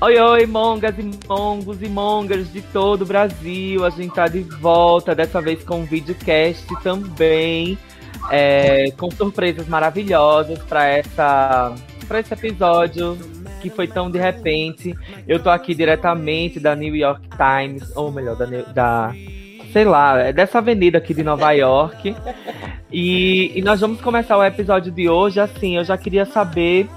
Oi, oi, mongas e mongos e mongas de todo o Brasil. A gente tá de volta, dessa vez com um videocast também, é, com surpresas maravilhosas para essa para esse episódio que foi tão de repente. Eu tô aqui diretamente da New York Times, ou melhor, da, da sei lá, é dessa avenida aqui de Nova York. E, e nós vamos começar o episódio de hoje assim. Eu já queria saber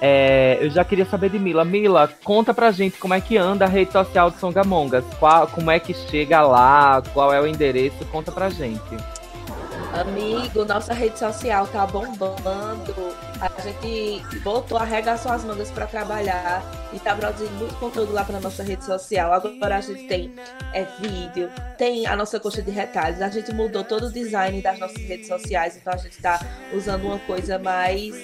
é, eu já queria saber de Mila. Mila, conta pra gente como é que anda a rede social de Songamongas. Qual, como é que chega lá? Qual é o endereço? Conta pra gente. Amigo, nossa rede social tá bombando. A gente voltou, arregaçou as mangas para trabalhar e tá produzindo muito conteúdo lá para nossa rede social. Agora a gente tem é, vídeo, tem a nossa coxa de retalhos. A gente mudou todo o design das nossas redes sociais, então a gente tá usando uma coisa mais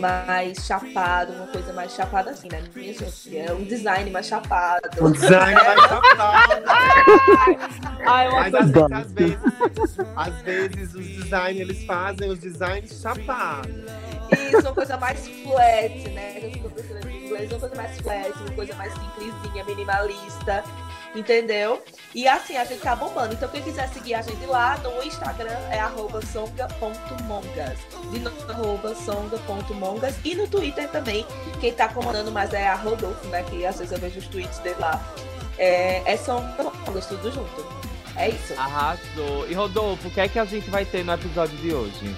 mais chapado, uma coisa mais chapada assim, né? Minha gente, é um design mais chapado. Um design mais chapado. Ai, eu Mas às vezes, às vezes, às vezes os designers eles fazem os designs chapados. Isso, uma coisa mais flat, né? Eu tô pensando em inglês, uma coisa mais flat, uma coisa mais simplesinha, minimalista, entendeu? E assim, a gente tá bombando. Então, quem quiser seguir a gente lá no Instagram é arroba songa.mongas. De novo, arroba songa.mongas. E no Twitter também, quem tá comandando mais é a Rodolfo, né? Que às vezes eu vejo os tweets dele lá. É, é songa.mongas, tudo junto. É isso. Arrasou. E Rodolfo, o que é que a gente vai ter no episódio de hoje?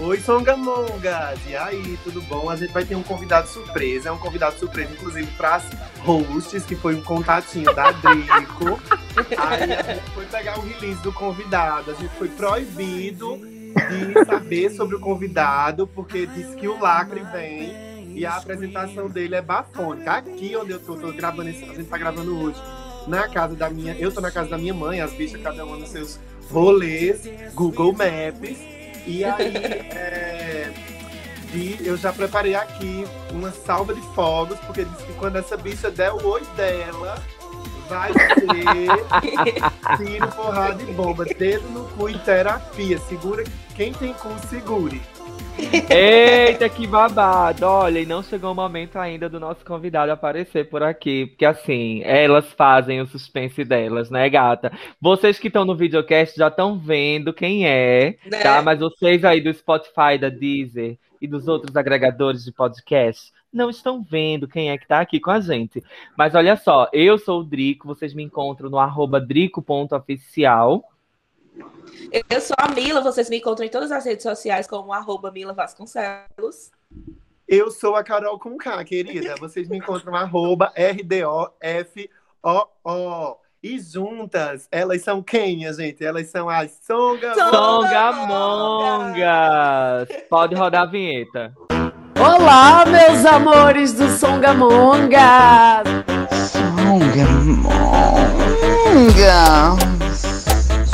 Oi, Songamongas! E aí, tudo bom? A gente vai ter um convidado surpresa. É um convidado surpresa, inclusive, para as hosts, que foi um contatinho da Drico. aí a gente foi pegar o release do convidado. A gente foi proibido de saber sobre o convidado, porque disse que o lacre vem e a apresentação dele é bafônica. Aqui onde eu tô, tô gravando esse, a gente tá gravando hoje, na casa da minha. Eu tô na casa da minha mãe, as bichas, cada uma nos seus rolês, Google Maps. E aí, é, eu já preparei aqui uma salva de fogos, porque disse que quando essa bicha der o oi dela, vai ser tiro, porrada e bomba. Dedo no cu e terapia. Segura quem tem cu, segure. Eita, que babado! Olha, e não chegou o momento ainda do nosso convidado aparecer por aqui, porque assim, elas fazem o suspense delas, né, gata? Vocês que estão no videocast já estão vendo quem é, Né? tá? Mas vocês aí do Spotify, da Deezer e dos outros agregadores de podcast não estão vendo quem é que tá aqui com a gente. Mas olha só, eu sou o Drico, vocês me encontram no arroba drico.oficial. Eu sou a Mila, vocês me encontram em todas as redes sociais como arroba Mila Vasconcelos. Eu sou a Carol com K, querida. Vocês me encontram arroba R-D-O-F-O-O. E juntas, elas são quem, minha gente? Elas são as Songa. Songamongas! Pode rodar a vinheta. Olá, meus amores do Songamonga! Songamongas.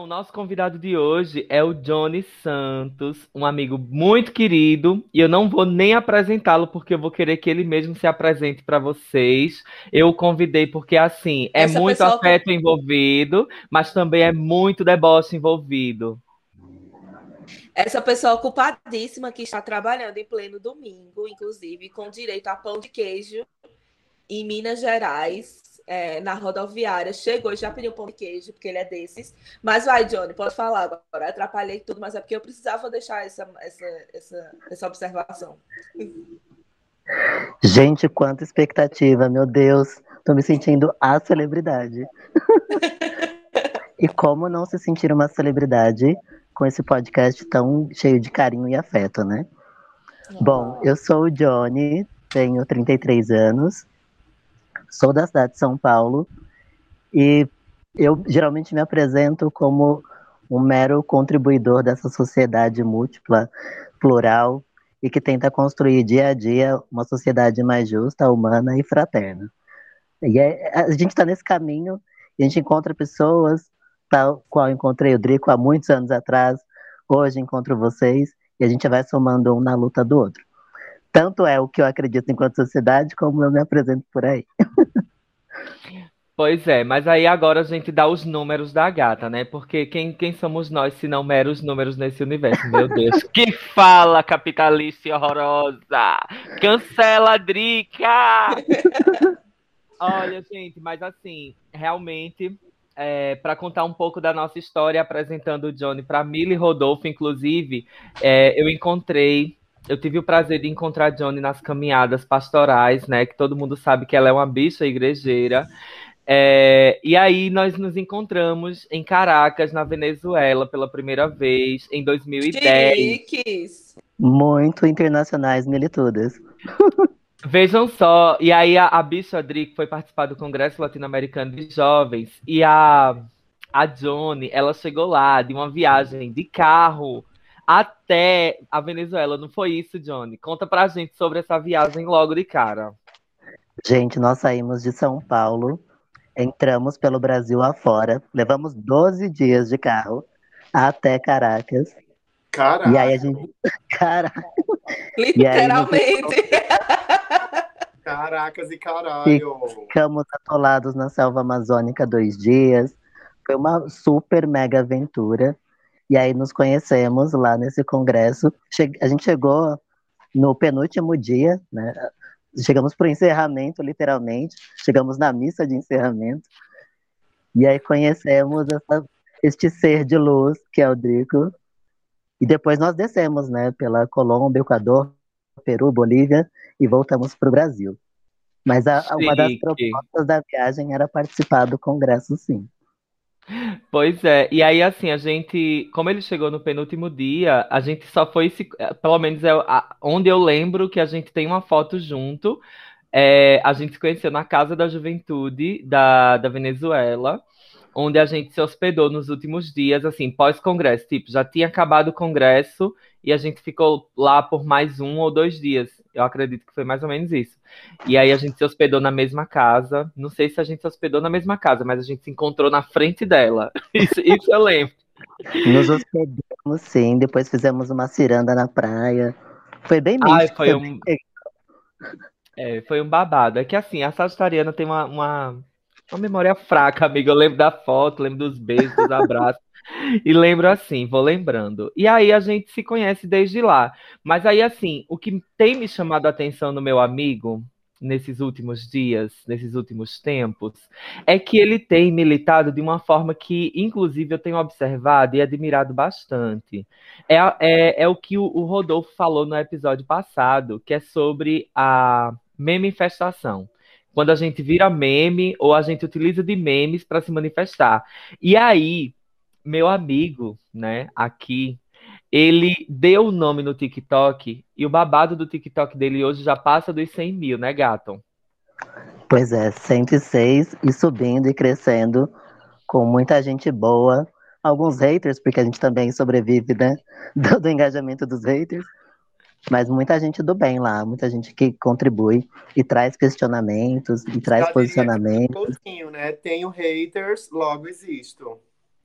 Então, nosso convidado de hoje é o Johnny Santos, um amigo muito querido, e eu não vou nem apresentá-lo porque eu vou querer que ele mesmo se apresente para vocês. Eu o convidei porque assim, é Essa muito afeto envolvido, mas também é muito deboche envolvido. essa pessoa ocupadíssima que está trabalhando em pleno domingo, inclusive, com direito a pão de queijo em Minas Gerais, é, na rodoviária, chegou e já pediu pão de queijo, porque ele é desses. Mas vai, Johnny, pode falar agora. Atrapalhei tudo, mas é porque eu precisava deixar essa, essa, essa, essa observação. Gente, quanta expectativa, meu Deus. Tô me sentindo a celebridade. e como não se sentir uma celebridade com esse podcast tão cheio de carinho e afeto, né? Bom, eu sou o Johnny, tenho 33 anos, sou da cidade de São Paulo e eu geralmente me apresento como um mero contribuidor dessa sociedade múltipla, plural e que tenta construir dia a dia uma sociedade mais justa, humana e fraterna. E é, a gente está nesse caminho a gente encontra pessoas, tal qual encontrei o Drico há muitos anos atrás, hoje encontro vocês e a gente vai somando um na luta do outro. Tanto é o que eu acredito enquanto sociedade, como eu me apresento por aí. Pois é, mas aí agora a gente dá os números da gata, né? Porque quem, quem somos nós se não meros números nesse universo? Meu Deus. que fala, capitalista horrorosa! Cancela, Drica! Olha, gente, mas assim, realmente, é, para contar um pouco da nossa história, apresentando o Johnny para Milly Rodolfo, inclusive, é, eu encontrei eu tive o prazer de encontrar Johnny nas caminhadas pastorais, né? Que todo mundo sabe que ela é uma bicha igrejeira. É, e aí nós nos encontramos em Caracas, na Venezuela, pela primeira vez, em 2010. Chiques. Muito internacionais, militudas. Vejam só, e aí a, a bicha Adri foi participar do Congresso Latino-Americano de Jovens, e a, a Johnny, ela chegou lá de uma viagem de carro até a Venezuela. Não foi isso, Johnny? Conta pra gente sobre essa viagem logo de cara. Gente, nós saímos de São Paulo, entramos pelo Brasil afora, levamos 12 dias de carro até Caracas. Caraca. E aí a gente. Caraca. Literalmente. Caracas e caralho. Ficamos atolados na selva amazônica dois dias. Foi uma super mega aventura. E aí nos conhecemos lá nesse congresso. Che a gente chegou no penúltimo dia, né? Chegamos para o encerramento, literalmente. Chegamos na missa de encerramento. E aí conhecemos essa, este ser de luz, que é o Drico. E depois nós descemos, né? Pela Colômbia, Equador, Peru, Bolívia e voltamos para o Brasil. Mas a, uma das propostas da viagem era participar do congresso, sim. Pois é, e aí assim, a gente, como ele chegou no penúltimo dia, a gente só foi se, pelo menos é onde eu lembro que a gente tem uma foto junto. É, a gente se conheceu na Casa da Juventude da, da Venezuela, onde a gente se hospedou nos últimos dias, assim, pós-congresso. Tipo, já tinha acabado o congresso e a gente ficou lá por mais um ou dois dias. Eu acredito que foi mais ou menos isso. E aí a gente se hospedou na mesma casa. Não sei se a gente se hospedou na mesma casa, mas a gente se encontrou na frente dela. Isso, isso eu lembro. Nos hospedamos, sim. Depois fizemos uma ciranda na praia. Foi bem Ai, místico. foi um, é, foi um babado. É que assim, a Sagitariana tem uma, uma, uma memória fraca, amiga. Eu lembro da foto, lembro dos beijos, dos abraços. E lembro assim, vou lembrando. E aí a gente se conhece desde lá. Mas aí, assim, o que tem me chamado a atenção no meu amigo nesses últimos dias, nesses últimos tempos, é que ele tem militado de uma forma que, inclusive, eu tenho observado e admirado bastante. É, é, é o que o, o Rodolfo falou no episódio passado, que é sobre a manifestação quando a gente vira meme ou a gente utiliza de memes para se manifestar. E aí, meu amigo, né, aqui, ele deu o nome no TikTok e o babado do TikTok dele hoje já passa dos 100 mil, né, Gato? Pois é, 106 e subindo e crescendo, com muita gente boa, alguns haters, porque a gente também sobrevive, né, do, do engajamento dos haters, mas muita gente do bem lá, muita gente que contribui e traz questionamentos e traz Já diria posicionamentos. Coutinho, né? Tenho haters, logo existo.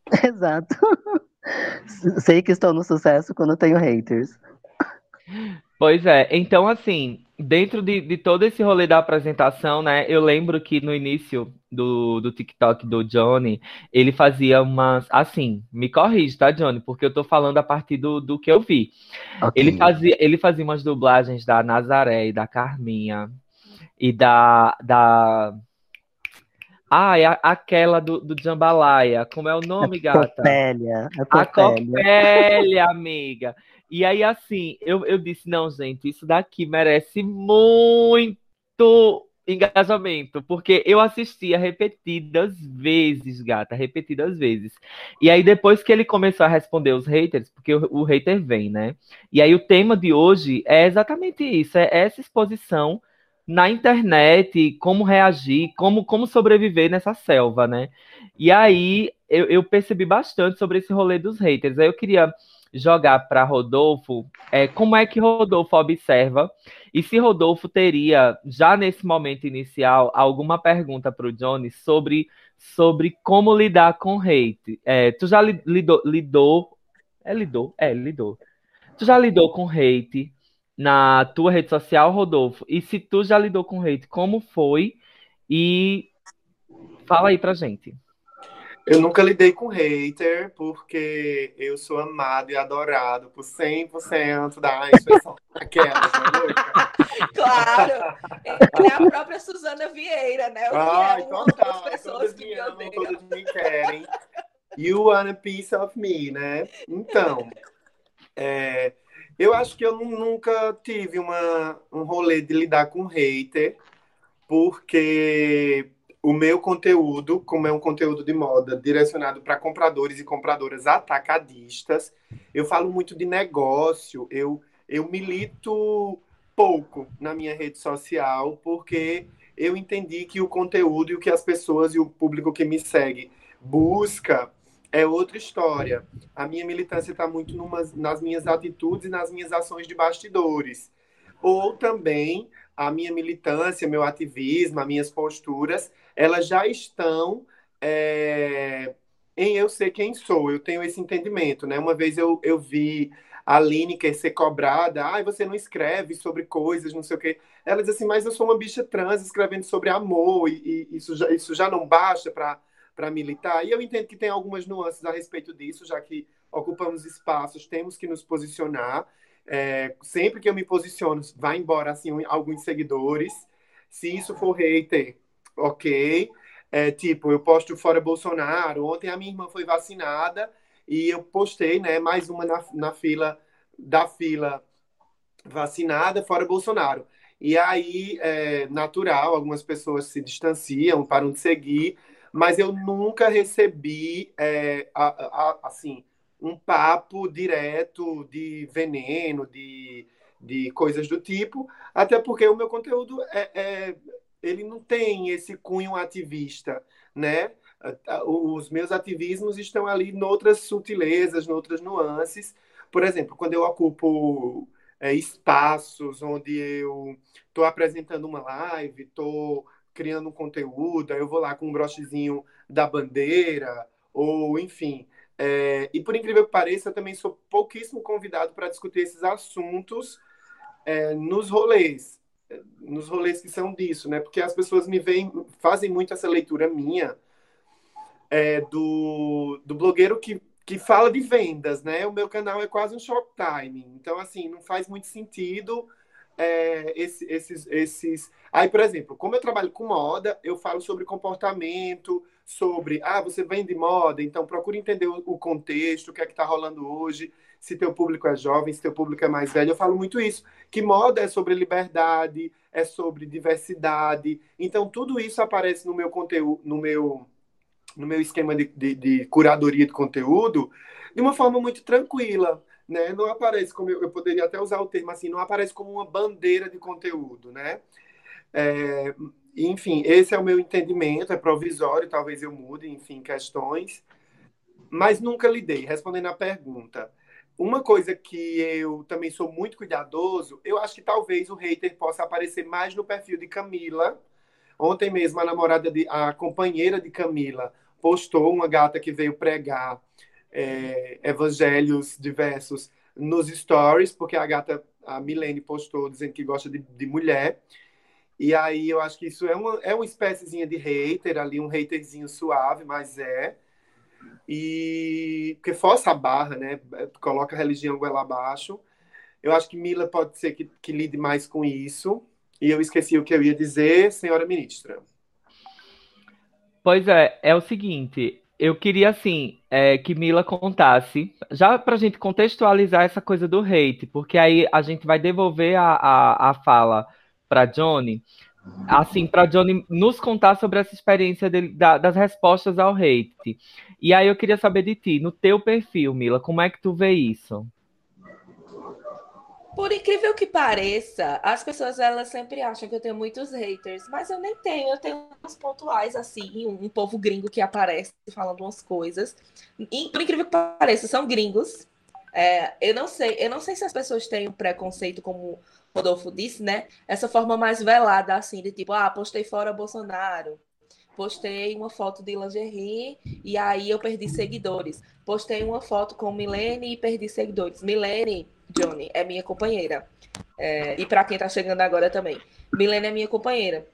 Exato. Sei que estou no sucesso quando tenho haters. Pois é, então assim, dentro de, de todo esse rolê da apresentação, né, eu lembro que no início do, do TikTok do Johnny, ele fazia umas, assim, me corrige, tá, Johnny, porque eu tô falando a partir do, do que eu vi. Ok. Ele fazia, ele fazia umas dublagens da Nazaré e da Carminha e da, da... Ah, é aquela do, do Jambalaya, como é o nome, gata? Copélia, a Copélia. Amiga. E aí, assim, eu, eu disse, não, gente, isso daqui merece muito engajamento, porque eu assistia repetidas vezes, gata, repetidas vezes. E aí, depois que ele começou a responder os haters, porque o, o hater vem, né? E aí, o tema de hoje é exatamente isso: é essa exposição na internet, como reagir, como, como sobreviver nessa selva, né? E aí, eu, eu percebi bastante sobre esse rolê dos haters. Aí, eu queria jogar para Rodolfo é, como é que Rodolfo observa e se Rodolfo teria, já nesse momento inicial, alguma pergunta para o Johnny sobre, sobre como lidar com hate. É, tu já lidou, lidou. É lidou? É, lidou. Tu já lidou com hate na tua rede social, Rodolfo? E se tu já lidou com hate, como foi? E fala aí pra gente. Eu nunca lidei com hater, porque eu sou amado e adorado por 100% da expressão daquela, né, Claro! É a própria Suzana Vieira, né? Eu Ai, total. pessoas todas que me amam, todas me querem. You want a piece of me, né? Então, é, eu acho que eu nunca tive uma, um rolê de lidar com hater, porque o meu conteúdo, como é um conteúdo de moda direcionado para compradores e compradoras atacadistas, eu falo muito de negócio, eu, eu milito pouco na minha rede social, porque eu entendi que o conteúdo e o que as pessoas e o público que me segue busca é outra história. A minha militância está muito numas, nas minhas atitudes e nas minhas ações de bastidores. Ou também a minha militância, meu ativismo, as minhas posturas elas já estão é, em eu ser quem sou. Eu tenho esse entendimento, né? Uma vez eu, eu vi a Lineker ser cobrada, ah, você não escreve sobre coisas, não sei o quê. Ela diz assim, mas eu sou uma bicha trans escrevendo sobre amor, e, e isso, já, isso já não basta para militar. E eu entendo que tem algumas nuances a respeito disso, já que ocupamos espaços, temos que nos posicionar. É, sempre que eu me posiciono, vai embora assim alguns seguidores. Se isso for hater, ok. É, tipo, eu posto fora Bolsonaro. Ontem a minha irmã foi vacinada e eu postei, né, mais uma na, na fila da fila vacinada fora Bolsonaro. E aí, é natural, algumas pessoas se distanciam, param de seguir, mas eu nunca recebi, é, a, a, assim, um papo direto de veneno, de, de coisas do tipo, até porque o meu conteúdo é, é ele não tem esse cunho ativista, né? Os meus ativismos estão ali noutras sutilezas, noutras nuances. Por exemplo, quando eu ocupo é, espaços onde eu estou apresentando uma live, estou criando um conteúdo, aí eu vou lá com um brochezinho da bandeira, ou enfim. É, e por incrível que pareça, eu também sou pouquíssimo convidado para discutir esses assuntos é, nos rolês nos rolês que são disso, né? Porque as pessoas me veem, fazem muito essa leitura minha é, do, do blogueiro que, que fala de vendas, né? O meu canal é quase um shoptime. Então, assim, não faz muito sentido é, esse, esses, esses. Aí, por exemplo, como eu trabalho com moda, eu falo sobre comportamento, sobre, ah, você vende moda, então procure entender o contexto, o que é que está rolando hoje se teu público é jovem, se teu público é mais velho. Eu falo muito isso, que moda é sobre liberdade, é sobre diversidade. Então, tudo isso aparece no meu conteúdo, no meu, no meu esquema de, de, de curadoria de conteúdo de uma forma muito tranquila. Né? Não aparece como eu, eu, poderia até usar o termo assim, não aparece como uma bandeira de conteúdo, né? É, enfim, esse é o meu entendimento, é provisório, talvez eu mude, enfim, questões, mas nunca lidei. Respondendo à pergunta, uma coisa que eu também sou muito cuidadoso, eu acho que talvez o hater possa aparecer mais no perfil de Camila. Ontem mesmo a namorada de a companheira de Camila postou uma gata que veio pregar é, evangelhos diversos nos stories, porque a gata, a Milene, postou dizendo que gosta de, de mulher. E aí eu acho que isso é uma, é uma espéciezinha de hater ali, um haterzinho suave, mas é. E porque força a barra, né? Coloca a religião goela abaixo. Eu acho que Mila pode ser que, que lide mais com isso. E eu esqueci o que eu ia dizer, senhora ministra. Pois é, é o seguinte, eu queria assim é, que Mila contasse, já para a gente contextualizar essa coisa do hate, porque aí a gente vai devolver a, a, a fala para Johnny, assim, para Johnny nos contar sobre essa experiência dele, da, das respostas ao hate. E aí eu queria saber de ti, no teu perfil, Mila, como é que tu vê isso? Por incrível que pareça, as pessoas elas sempre acham que eu tenho muitos haters, mas eu nem tenho, eu tenho uns pontuais assim, um, um povo gringo que aparece falando umas coisas. E, por incrível que pareça, são gringos. É, eu não sei, eu não sei se as pessoas têm um preconceito como Rodolfo disse, né? Essa forma mais velada, assim, de tipo, ah, postei fora Bolsonaro. Postei uma foto de lingerie e aí eu perdi seguidores. Postei uma foto com Milene e perdi seguidores. Milene Johnny, é minha companheira. É, e para quem está chegando agora também. Milene é minha companheira.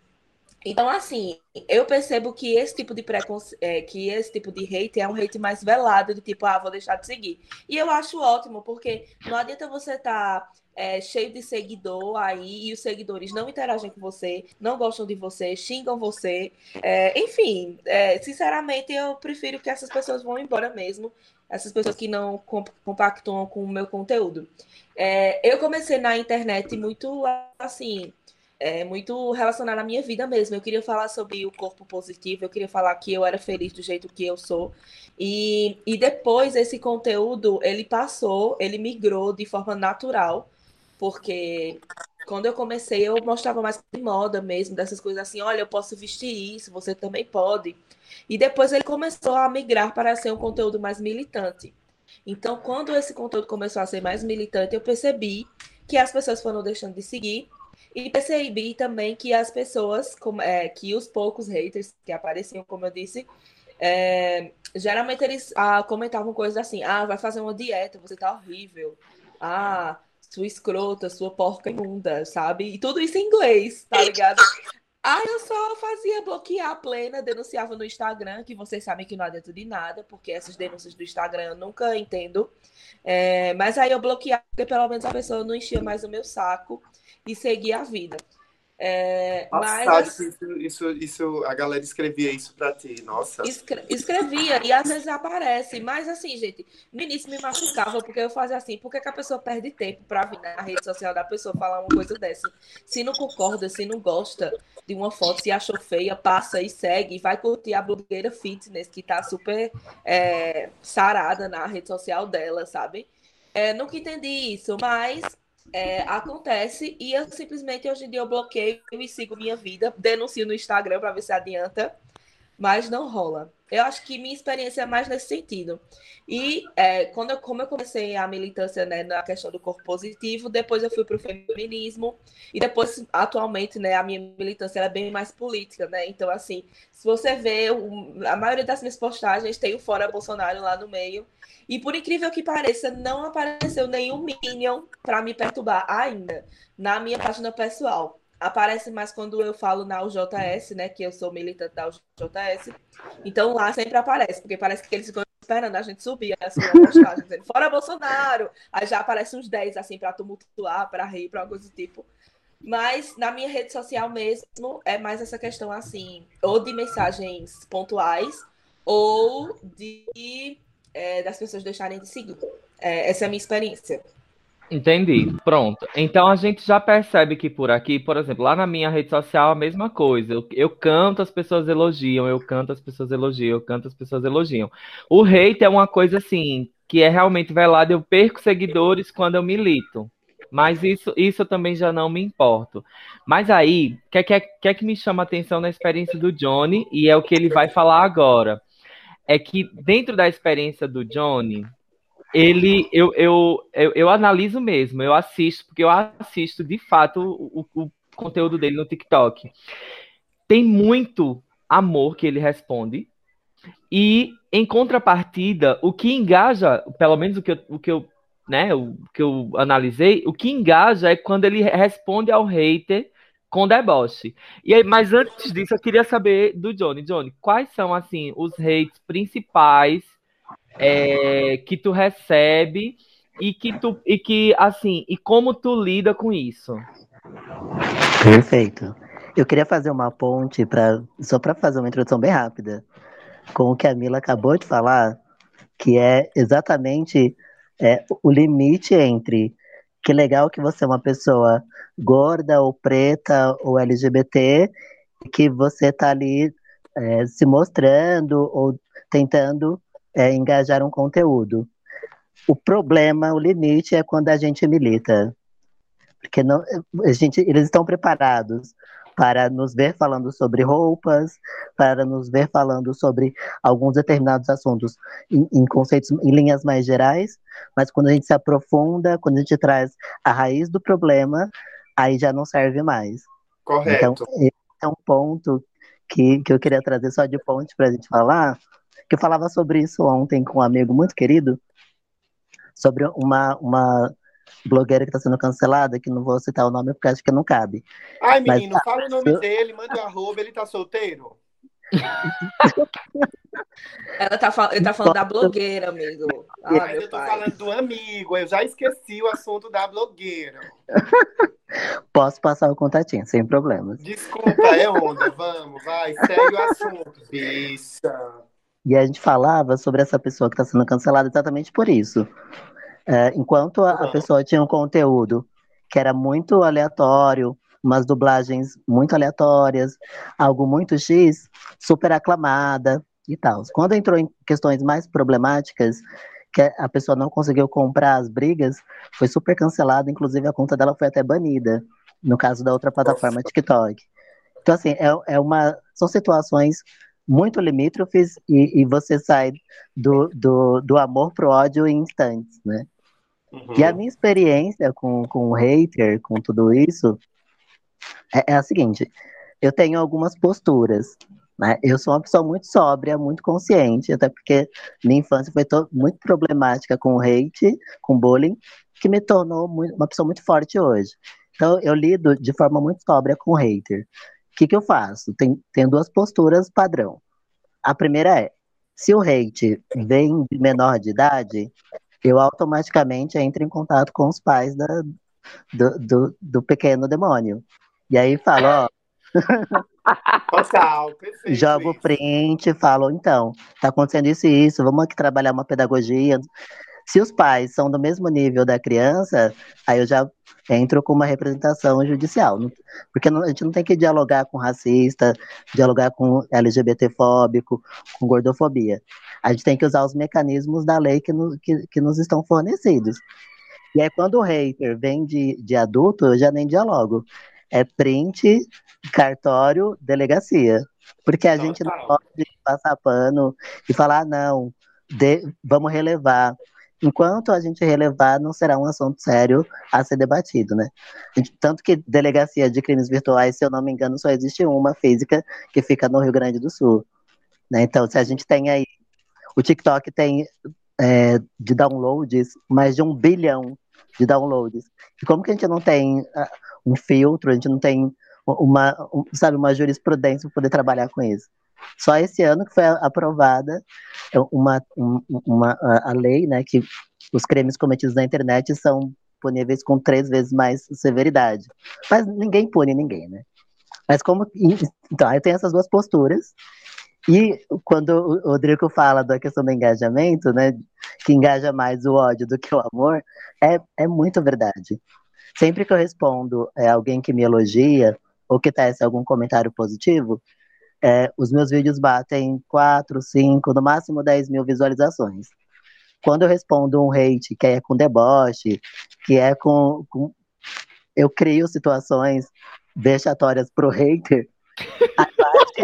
Então, assim, eu percebo que esse tipo de preconce... É, que esse tipo de hate é um hate mais velado, de tipo, ah, vou deixar de seguir. E eu acho ótimo, porque não adianta você estar tá, é, cheio de seguidor aí e os seguidores não interagem com você, não gostam de você, xingam você. É, enfim, é, sinceramente, eu prefiro que essas pessoas vão embora mesmo essas pessoas que não compactuam com o meu conteúdo. É, eu comecei na internet muito assim, é, muito relacionada à minha vida mesmo. Eu queria falar sobre o corpo positivo, eu queria falar que eu era feliz do jeito que eu sou. E, e depois esse conteúdo, ele passou, ele migrou de forma natural, porque quando eu comecei, eu mostrava mais de moda mesmo, dessas coisas assim, olha, eu posso vestir isso, você também pode. E depois ele começou a migrar para ser um conteúdo mais militante. Então, quando esse conteúdo começou a ser mais militante, eu percebi que as pessoas foram deixando de seguir e percebi também que as pessoas, é, que os poucos haters que apareciam, como eu disse, é, geralmente eles ah, comentavam coisas assim: ah, vai fazer uma dieta, você tá horrível. Ah, sua escrota, sua porca imunda, sabe? E tudo isso em inglês, tá ligado? Ah, eu só fazia bloquear a plena, denunciava no Instagram, que vocês sabem que não adianta de nada, porque essas denúncias do Instagram eu nunca entendo. É, mas aí eu bloqueava, porque pelo menos a pessoa não enchia mais o meu saco e seguia a vida. É, mas... isso, isso, isso, a galera escrevia isso pra ti, nossa. Escre escrevia, e às vezes aparece, mas assim, gente, no início me machucava, porque eu fazia assim, por que, que a pessoa perde tempo pra vir na rede social da pessoa falar uma coisa dessa? Se não concorda, se não gosta de uma foto, se achou feia, passa e segue, e vai curtir a blogueira fitness, que tá super é, sarada na rede social dela, sabe? É, nunca entendi isso, mas é, acontece e eu simplesmente hoje em dia eu bloqueio e sigo minha vida, denuncio no Instagram para ver se adianta, mas não rola. Eu acho que minha experiência é mais nesse sentido. E é, quando eu, como eu comecei a militância né, na questão do corpo positivo, depois eu fui para o feminismo e depois, atualmente, né, a minha militância é bem mais política, né? Então, assim, se você vê, a maioria das minhas postagens tem o Fora Bolsonaro lá no meio. E por incrível que pareça, não apareceu nenhum Minion para me perturbar ainda na minha página pessoal. Aparece mais quando eu falo na UJS, né? Que eu sou militante da UJS. Então lá sempre aparece, porque parece que eles ficam esperando a gente subir assim, uma postagem dizendo fora Bolsonaro. Aí já aparece uns 10 assim para tumultuar, para rir, para coisa do tipo. Mas na minha rede social mesmo é mais essa questão assim, ou de mensagens pontuais, ou de é, das pessoas deixarem de seguir. É, essa é a minha experiência. Entendi. Pronto. Então a gente já percebe que por aqui, por exemplo, lá na minha rede social a mesma coisa. Eu, eu, canto, as pessoas elogiam, eu canto, as pessoas elogiam, eu canto, as pessoas elogiam. O hate é uma coisa assim, que é realmente velado, eu perco seguidores quando eu milito. Mas isso, isso eu também já não me importo. Mas aí, o que, que, que é que me chama a atenção na experiência do Johnny, e é o que ele vai falar agora. É que dentro da experiência do Johnny, ele eu, eu, eu, eu, analiso mesmo, eu assisto, porque eu assisto de fato o, o, conteúdo dele no TikTok. Tem muito amor que ele responde. E em contrapartida, o que engaja, pelo menos o que eu, o que eu, né, o que eu analisei, o que engaja é quando ele responde ao hater com deboche. E aí, mas antes disso, eu queria saber do Johnny. Johnny, quais são assim os hates principais é, que tu recebe e que tu e que assim e como tu lida com isso. Perfeito. Eu queria fazer uma ponte para só para fazer uma introdução bem rápida com o que a Mila acabou de falar, que é exatamente é, o limite entre que legal que você é uma pessoa gorda ou preta ou LGBT, que você tá ali é, se mostrando ou tentando é, engajar um conteúdo. O problema, o limite é quando a gente milita. Porque não, a gente, eles estão preparados para nos ver falando sobre roupas, para nos ver falando sobre alguns determinados assuntos em, em, conceitos, em linhas mais gerais, mas quando a gente se aprofunda, quando a gente traz a raiz do problema, aí já não serve mais. Correto. Então, esse é um ponto que, que eu queria trazer só de ponte para a gente falar, que eu falava sobre isso ontem com um amigo muito querido, sobre uma, uma blogueira que está sendo cancelada, que não vou citar o nome porque acho que não cabe. Ai, menino, Mas, fala o nome dele, manda o arroba, ele tá solteiro? Ela tá, fal... Ele tá falando da blogueira, amigo. Ah, Mas eu tô pai. falando do amigo, eu já esqueci o assunto da blogueira. Posso passar o contatinho, sem problemas. Desculpa, é onda, vamos, vai, segue o assunto, bicha. E a gente falava sobre essa pessoa que está sendo cancelada exatamente por isso. É, enquanto a, a, pessoa tinha um conteúdo que era muito aleatório, umas dublagens muito aleatórias, algo muito X, super aclamada e tal. Quando entrou em questões mais problemáticas, que a pessoa não conseguiu comprar as brigas, foi super cancelada, inclusive a conta dela foi até banida, no caso da outra plataforma TikTok. Então, assim, é, é uma, são situações muito limítrofes e, e você sai do, do, do amor pro ódio em instantes, né? Uhum. E a minha experiência com, com o hater, com tudo isso, é, é a seguinte: eu tenho algumas posturas. Né? Eu sou uma pessoa muito sóbria, muito consciente, até porque minha infância foi muito problemática com hate, com bullying, que me tornou muito, uma pessoa muito forte hoje. Então, eu lido de forma muito sóbria com hater. O que, que eu faço? Tem, tem duas posturas padrão. A primeira é: se o hate vem de menor de idade, eu automaticamente entro em contato com os pais da, do, do, do pequeno demônio. E aí falo, ó. Total, perfeito. Jogo print, falo, então, tá acontecendo isso e isso, vamos aqui trabalhar uma pedagogia. Se os pais são do mesmo nível da criança, aí eu já entro com uma representação judicial. Porque a gente não tem que dialogar com racista, dialogar com LGBTfóbico, com gordofobia. A gente tem que usar os mecanismos da lei que, no, que, que nos estão fornecidos. E aí, quando o hater vem de, de adulto, eu já nem dialogo. É print, cartório, delegacia. Porque a gente não pode passar pano e falar, ah, não, de, vamos relevar enquanto a gente relevar, não será um assunto sério a ser debatido, né? Tanto que delegacia de crimes virtuais, se eu não me engano, só existe uma física que fica no Rio Grande do Sul. Né? Então, se a gente tem aí. O TikTok tem é, de downloads mais de um bilhão de downloads. E como que a gente não tem uh, um filtro, a gente não tem uma, um, sabe, uma jurisprudência para poder trabalhar com isso? Só esse ano que foi aprovada uma, uma, a lei, né, que os crimes cometidos na internet são puníveis com três vezes mais severidade. Mas ninguém pune ninguém, né? Mas como. Então, aí tem essas duas posturas. E quando o Rodrigo fala da questão do engajamento, né? Que engaja mais o ódio do que o amor, é, é muito verdade. Sempre que eu respondo é, alguém que me elogia ou que tece algum comentário positivo, é, os meus vídeos batem 4, 5, no máximo 10 mil visualizações. Quando eu respondo um hate que é com deboche, que é com. com eu crio situações vexatórias pro hater, a parte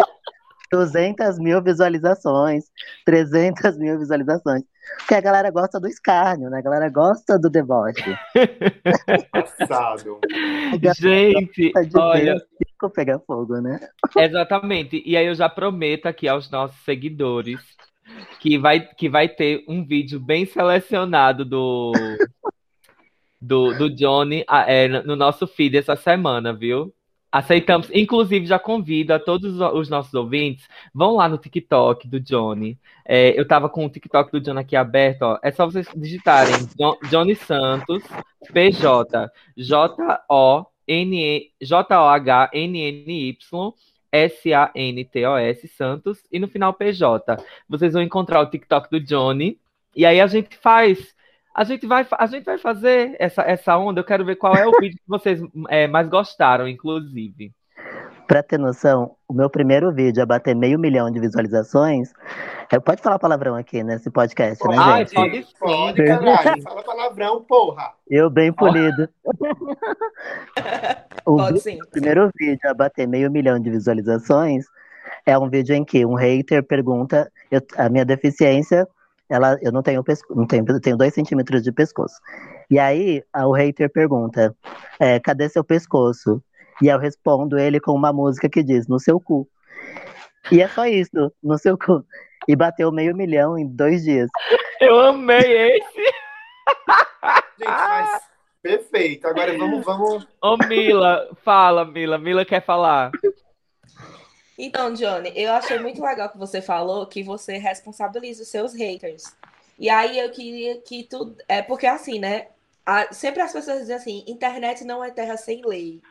200 mil visualizações, 300 mil visualizações. Porque a galera gosta do escárnio, né? A galera gosta do deboche. Passado. Gente, de olha. Ver, pegar fogo, né? Exatamente. E aí eu já prometo aqui aos nossos seguidores que vai, que vai ter um vídeo bem selecionado do, do, do Johnny é, no nosso feed essa semana, viu? Aceitamos. Inclusive, já convido a todos os nossos ouvintes, vão lá no TikTok do Johnny. É, eu tava com o TikTok do Johnny aqui aberto, ó. É só vocês digitarem Johnny Santos, PJ, J-O-N-N, J-O-H-N-N-Y, S-A-N-T-O-S, Santos, e no final PJ. Vocês vão encontrar o TikTok do Johnny. E aí a gente faz A gente vai, a gente vai fazer essa, essa onda. Eu quero ver qual é o vídeo que vocês é, mais gostaram, inclusive. Pra ter noção, o meu primeiro vídeo a bater meio milhão de visualizações. é- pode falar palavrão aqui nesse podcast, né, Ai, gente? pode sim. Pode, caralho. Fala palavrão, porra. Eu bem polido. o Pode vi- sim. primeiro vídeo a bater meio milhão de visualizações é um vídeo em que um hater pergunta eu- a minha deficiência, ela, eu não tenho pesco, não tenho, eu tenho dois centímetros de pescoço. E aí o hater pergunta, é, cadê seu pescoço? E eu respondo ele com uma música que diz, no seu cu. E é só isso, no seu cu. E bateu meio milhão em dois dias. Eu amei esse. Gente, mas perfeito. Agora vamos, vamos. Ô, Mila, fala, Mila. Mila quer falar. Então, Johnny, eu achei muito legal que você falou que você responsabiliza os seus haters. E aí eu queria que tu. É porque assim, né? sempre as pessoas dizem assim: internet não é terra sem lei.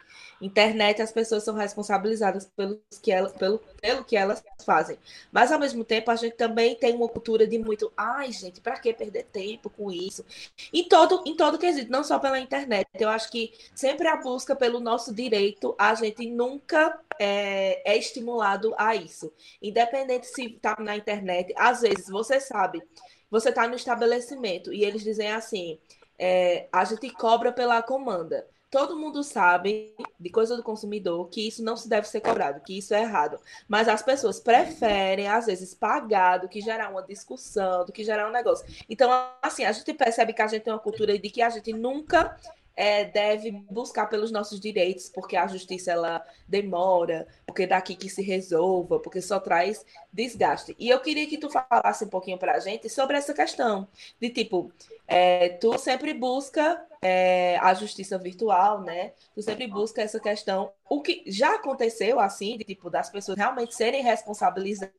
Internet as pessoas são responsabilizadas pelos que pelo, pelo que elas fazem. Mas ao mesmo tempo a gente também tem uma cultura de muito, ai, gente, para que perder tempo com isso? Em todo, em todo quesito, não só pela internet. Eu acho que sempre a busca pelo nosso direito, a gente nunca é, é estimulado a isso. Independente se tá na internet, às vezes você sabe, você tá no estabelecimento e eles dizem assim, é, a gente cobra pela comanda. Todo mundo sabe, de coisa do consumidor, que isso não se deve ser cobrado, que isso é errado. Mas as pessoas preferem, às vezes, pagar do que gerar uma discussão, do que gerar um negócio. Então, assim, a gente percebe que a gente tem uma cultura de que a gente nunca é, deve buscar pelos nossos direitos, porque a justiça ela demora, porque daqui que se resolva, porque só traz desgaste. E eu queria que tu falasse um pouquinho pra gente sobre essa questão de tipo, é, tu sempre busca é, a justiça virtual, né? Tu sempre busca essa questão. O que já aconteceu assim, de tipo, das pessoas realmente serem responsabilizadas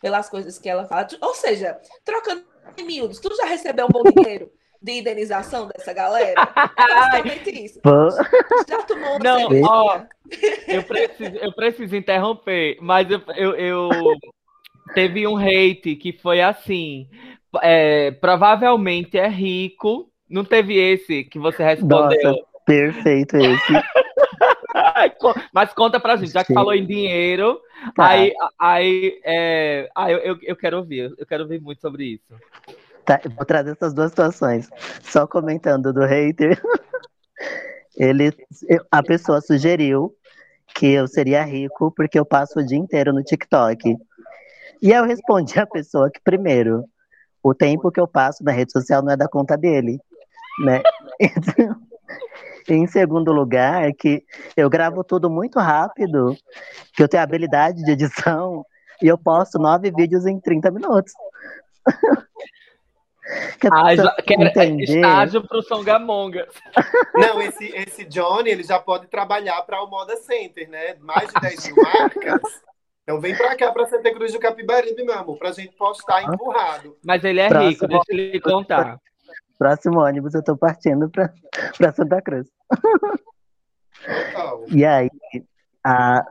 pelas coisas que ela fala. Ou seja, trocando em miúdos, tu já recebeu um bom dinheiro de indenização dessa galera? É basicamente isso. Já tomou Não, ó, eu preciso, eu preciso interromper, mas eu, eu, eu- teve um hate que foi assim. é, provavelmente é rico. Não teve esse que você respondeu. nossa, perfeito esse. Mas conta pra gente, já que Sim. falou em dinheiro, Tá. aí, aí é, ah, eu, eu, eu quero ouvir, eu quero ouvir muito sobre isso. Tá, vou trazer essas duas situações. Só comentando do hater. Ele, a pessoa sugeriu que eu seria rico porque eu passo o dia inteiro no TikTok. E eu respondi à pessoa que, primeiro, o tempo que eu passo na rede social não é da conta dele, né? em segundo lugar, que eu gravo tudo muito rápido, que eu tenho habilidade de edição e eu posto nove vídeos em 30 minutos. Que Ah, quero, entender- estágio pro Songamonga. Não, esse, esse Johnny, ele já pode trabalhar para o Moda Center, né? Mais de 10 mil marcas. Então vem pra cá, pra Santa Cruz do Capibaribe, meu amor, pra gente postar empurrado. Mas ele é Próximo. rico, deixa eu lhe contar. Próximo ônibus eu tô partindo pra, pra Santa Cruz. Total. E aí, a-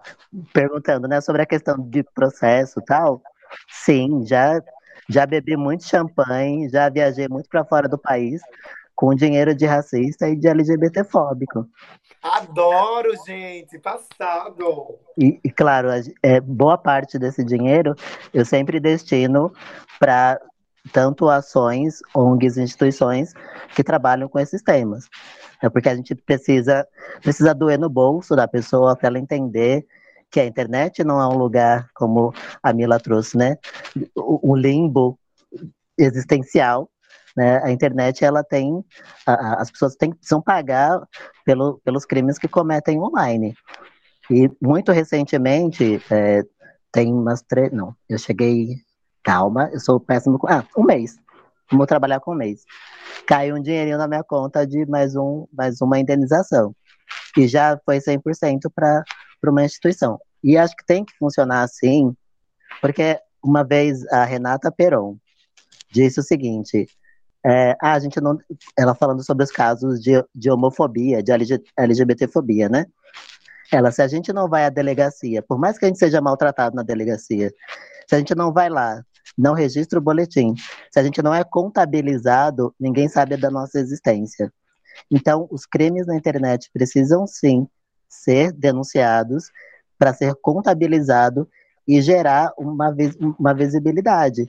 perguntando, né, sobre a questão de processo e tal, sim, já, já bebi muito champanhe, já viajei muito pra fora do país com dinheiro de racista e de LGBTfóbico. Adoro, gente, passado. E, e, claro, é, boa parte desse dinheiro eu sempre destino para tanto ações, ONGs, instituições que trabalham com esses temas. É porque a gente precisa, precisa doer no bolso da pessoa para ela entender que a internet não é um lugar, como a Mila trouxe, né? O, limbo existencial. Né? A internet ela tem, a- as pessoas têm, precisam pagar pelo, pelos crimes que cometem online. E muito recentemente, é, tem umas três. Não, eu cheguei. Calma, eu sou péssimo. com- Ah, um mês. Vou trabalhar com um mês. Caiu um dinheirinho na minha conta de mais, um, mais uma indenização. E já foi 100% para uma instituição. E acho que tem que funcionar assim, porque uma vez a Renata Peron disse o seguinte: é, ah, a gente não. Ela falando sobre os casos de, de homofobia, de LG, LGBTfobia, né? Ela, se a gente não vai à delegacia, por mais que a gente seja maltratado na delegacia, se a gente não vai lá não registra o boletim. Se a gente não é contabilizado, ninguém sabe da nossa existência. Então, os crimes na internet precisam sim ser denunciados para ser contabilizado e gerar uma, vis uma visibilidade.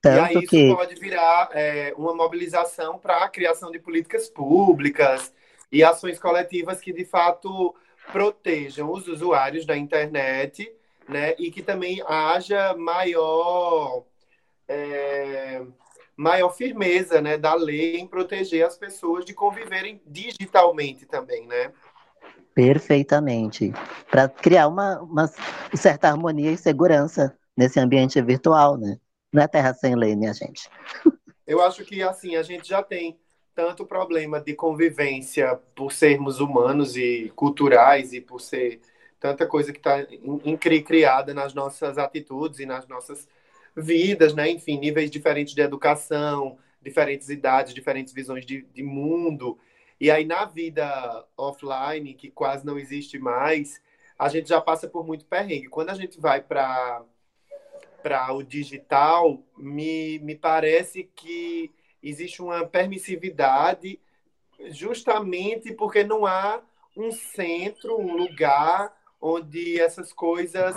Tanto e aí isso que pode virar é, uma mobilização para a criação de políticas públicas e ações coletivas que de fato protejam os usuários da internet, né? E que também haja maior é, maior firmeza, né, da lei em proteger as pessoas de conviverem digitalmente também, né? Perfeitamente para criar uma, uma certa harmonia e segurança nesse ambiente virtual, né? Não é terra sem lei, minha gente. Eu acho que assim a gente já tem tanto problema de convivência por sermos humanos e culturais e por ser tanta coisa que está criada nas nossas atitudes e nas nossas vidas, né? Enfim, níveis diferentes de educação, diferentes idades, diferentes visões de, de mundo. E aí, na vida offline, que quase não existe mais, a gente já passa por muito perrengue. Quando a gente vai para para o digital, me, me parece que existe uma permissividade justamente porque não há um centro, um lugar onde essas coisas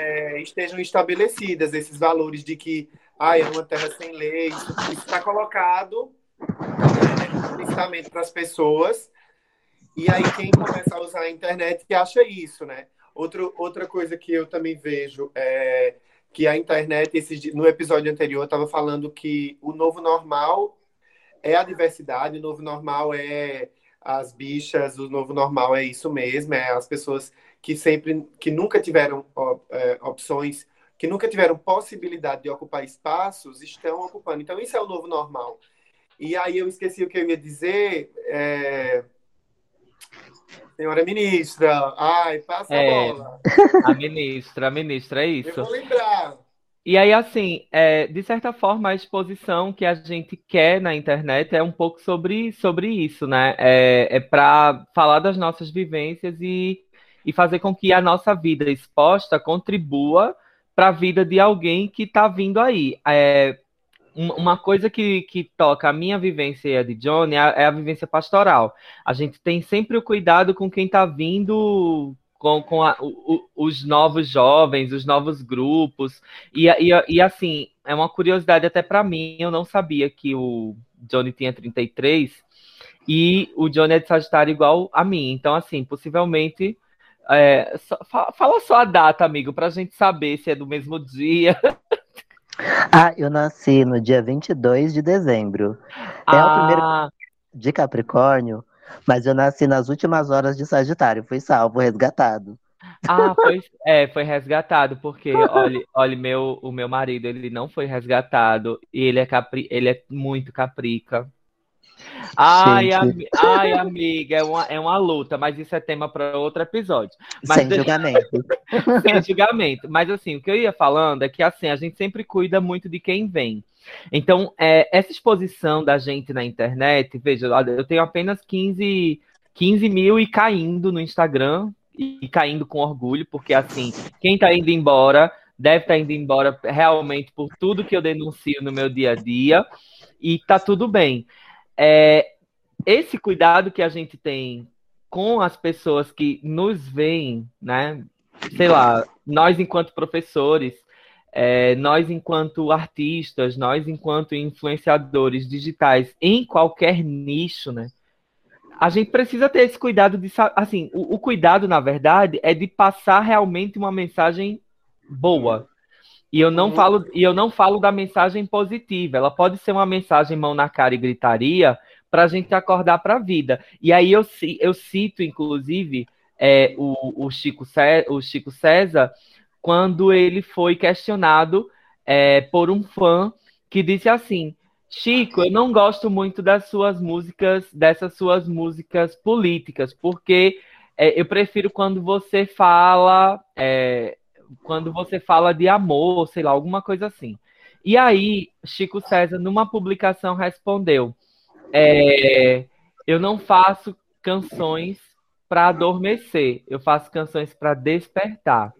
é, estejam estabelecidas, esses valores de que ah, é uma terra sem lei, isso está colocado para as pessoas. E aí quem começa a usar a internet acha isso, né? Outro, outra coisa que eu também vejo é que a internet, no episódio anterior, estava falando que o novo normal é a diversidade, o novo normal é as bichas, o novo normal é isso mesmo, é as pessoas que sempre, que nunca tiveram é, opções, que nunca tiveram possibilidade de ocupar espaços, estão ocupando. Então, isso é o novo normal. E aí eu esqueci o que eu ia dizer. É... Senhora ministra, ai, passa É. a bola. A ministra, a ministra, é Eu isso. vou lembrar. E aí, assim, é, de certa forma, a exposição que a gente quer na internet é um pouco sobre, sobre isso, né? É, é para falar das nossas vivências e, e fazer com que a nossa vida exposta contribua para a vida de alguém que está vindo aí. É, uma coisa que, que toca a minha vivência e a de Johnny é a, é a vivência pastoral. A gente tem sempre o cuidado com quem está vindo, com, com a- o- os novos jovens, os novos grupos. E, e, e assim, é uma curiosidade até para mim, eu não sabia que o Johnny tinha 33 e o Johnny é de Sagitário igual a mim. Então, assim, possivelmente. é, só- fa- fala só a data, amigo, pra gente saber se é do mesmo dia. Ah, eu nasci no dia 22 de dezembro. É o primeiro Ah, de Capricórnio, mas eu nasci nas últimas horas de Sagitário. Fui salvo, resgatado. ah, pois é, foi resgatado, porque, olha, olha, meu, o meu marido, ele não foi resgatado e ele é, capri, ele é muito caprica. Ai, ami- ai, amiga, é uma, é uma luta, mas isso é tema para outro episódio. Mas Sem julgamento. sem julgamento. Mas assim, o que eu ia falando é que assim, a gente sempre cuida muito de quem vem. Então, é, essa exposição da gente na internet, veja, eu tenho apenas 15, 15 mil e caindo no Instagram, e caindo com orgulho, porque assim, quem tá indo embora deve estar indo embora realmente por tudo que eu denuncio no meu dia a dia, e tá tudo bem. É, esse cuidado que a gente tem com as pessoas que nos veem, né? Sei lá, nós enquanto professores, é, nós enquanto artistas, nós enquanto influenciadores digitais em qualquer nicho, né? A gente precisa ter esse cuidado de, assim, o, o cuidado, na verdade, é de passar realmente uma mensagem boa. E eu não Uhum. falo, e eu não falo da mensagem positiva. Ela pode ser uma mensagem mão na cara e gritaria para a gente acordar para a vida. E aí eu, eu cito, inclusive, é, o, o Chico Cé- o Chico César, quando ele foi questionado é, por um fã que disse assim: Chico, eu não gosto muito das suas músicas, dessas suas músicas políticas, porque é, eu prefiro quando você fala, é, quando você fala de amor, sei lá, alguma coisa assim. E aí, Chico César, numa publicação, respondeu: é, Eu não faço canções para adormecer, eu faço canções para despertar.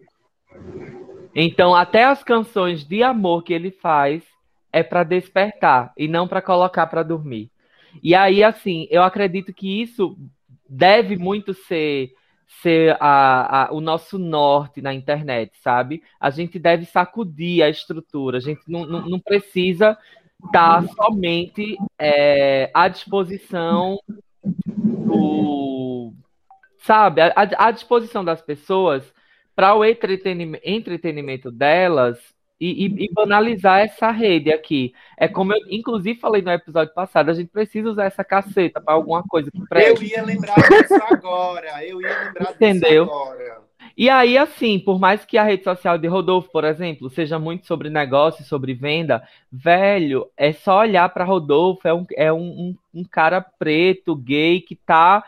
Então, até as canções de amor que ele faz é para despertar e não para colocar para dormir. E aí, assim, eu acredito que isso deve muito ser ser a, a, o nosso norte na internet, sabe? A gente deve sacudir a estrutura, a gente não, não, não precisa estar somente é, à disposição do. Sabe, à, à disposição das pessoas para o entretenimento, entretenimento delas e, e, e, banalizar essa rede aqui. É como eu, inclusive, falei no episódio passado, a gente precisa usar essa caceta para alguma coisa que preste. Eu ia lembrar disso agora. Eu ia lembrar Entendeu? disso agora. E aí, assim, por mais que a rede social de Rodolfo, por exemplo, seja muito sobre negócio, sobre venda, velho, é só olhar para Rodolfo, é, um, é um, um, cara preto, gay, que tá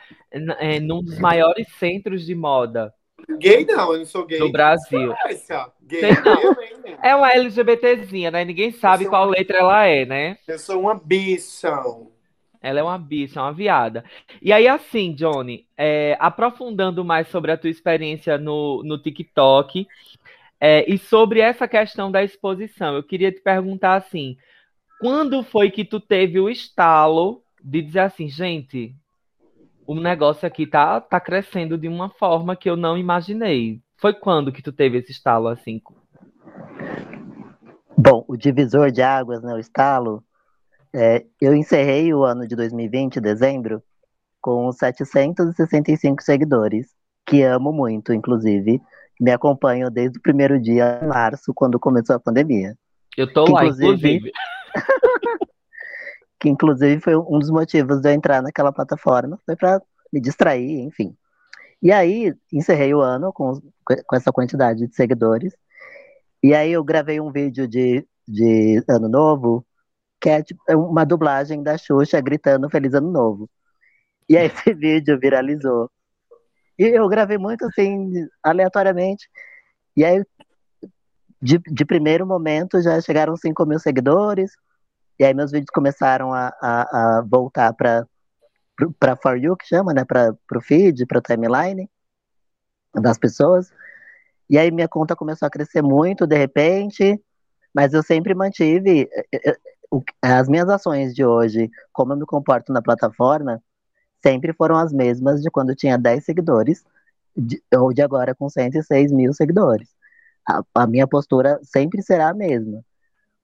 é, num dos maiores centros de moda. Gay não, eu não sou gay. Do Brasil. Gay, Sei não. É uma LGBTzinha, né? Ninguém sabe qual uma... letra ela é, né? Eu sou uma bichão. Ela é uma bicha, uma viada. E aí, assim, Johnny, é, aprofundando mais sobre a tua experiência no, no TikTok é, e sobre essa questão da exposição, eu queria te perguntar assim: quando foi que tu teve o estalo de dizer assim, gente, o negócio aqui tá, tá crescendo de uma forma que eu não imaginei. Foi quando que tu teve esse estalo assim? Bom, o divisor de águas, né, o estalo, é, eu encerrei o ano de 2020, dezembro, com 765 seguidores, que amo muito, inclusive, me acompanham desde o primeiro dia, em março, quando começou a pandemia. Eu tô que, lá, inclusive. inclusive. que inclusive foi um dos motivos de eu entrar naquela plataforma, foi para me distrair, enfim. E aí, encerrei o ano com, com essa quantidade de seguidores. E aí, eu gravei um vídeo de, de Ano Novo, que é tipo, é uma dublagem da Xuxa gritando Feliz Ano Novo. E aí, esse vídeo viralizou. E eu gravei muito assim, aleatoriamente. E aí, de, de primeiro momento, já chegaram 5 mil seguidores. E aí meus vídeos começaram a, a, a voltar para para For You, que chama, né? Para o feed, para timeline das pessoas. E aí minha conta começou a crescer muito de repente, mas eu sempre mantive eh, eh, as minhas ações de hoje, como eu me comporto na plataforma, sempre foram as mesmas de quando eu tinha 10 seguidores, de, ou de agora com 106 mil seguidores. A, a minha postura sempre será a mesma.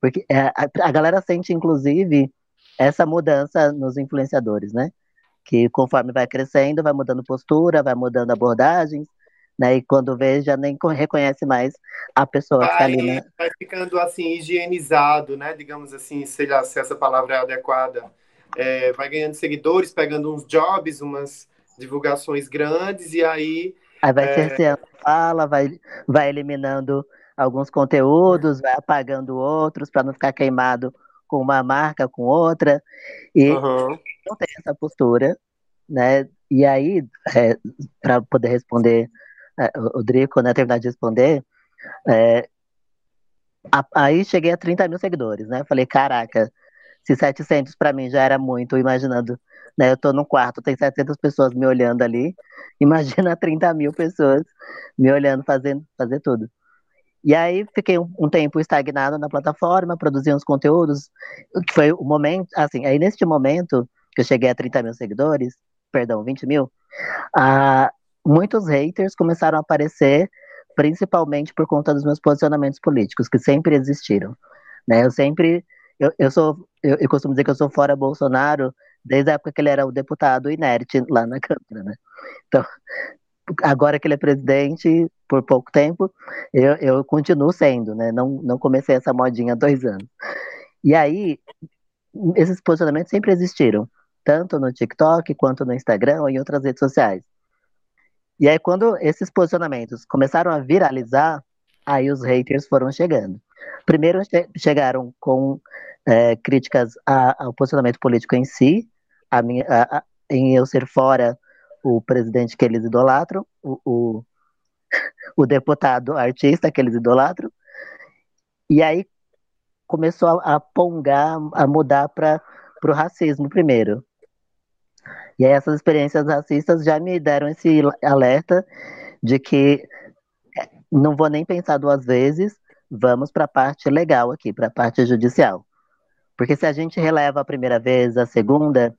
Porque é, a, a galera sente, inclusive, essa mudança nos influenciadores, né? Que conforme vai crescendo, vai mudando postura, vai mudando abordagens, né? E quando vê, já nem reconhece mais a pessoa vai, que tá ali, né? Vai ficando assim, higienizado, né? Digamos assim, sei lá se essa palavra é adequada. É, vai ganhando seguidores, pegando uns jobs, umas divulgações grandes, e aí. Aí vai é... cerceando fala, vai, vai eliminando alguns conteúdos, vai apagando outros para não ficar queimado com uma marca, com outra. E uhum. não tem essa postura, né? E aí, é, para poder responder é, o Drico, né, terminar de responder, é, a, aí cheguei a 30 mil seguidores, né? Falei, caraca, se 700 para mim já era muito, imaginando, né? Eu tô no quarto, tem 700 pessoas me olhando ali, imagina 30 mil pessoas me olhando, fazendo, fazer tudo. E aí fiquei um, um, tempo estagnado na plataforma, produzindo uns conteúdos, que foi o momento, assim, aí neste momento que eu cheguei a 30 mil seguidores, perdão, 20 mil, muitos haters começaram a aparecer, principalmente por conta dos meus posicionamentos políticos, que sempre existiram. Né? Eu sempre, eu, eu sou, eu, eu costumo dizer que eu sou fora Bolsonaro, desde a época que ele era o deputado inerte lá na Câmara, né? Então, agora que ele é presidente, por pouco tempo, eu, eu continuo sendo, né? Não, não comecei essa modinha há dois anos. E aí, esses posicionamentos sempre existiram, tanto no TikTok, quanto no Instagram ou em outras redes sociais. E aí, quando esses posicionamentos começaram a viralizar, aí os haters foram chegando. Primeiro chegaram com é, críticas a, ao posicionamento político em si, a minha, a, a, em eu ser fora o presidente que eles idolatram, o, o, o deputado artista que eles idolatram, e aí começou a, a pongar, a mudar para o racismo primeiro. E aí essas experiências racistas já me deram esse alerta de que não vou nem pensar duas vezes, vamos para a parte legal aqui, para a parte judicial. Porque se a gente releva a primeira vez, a segunda,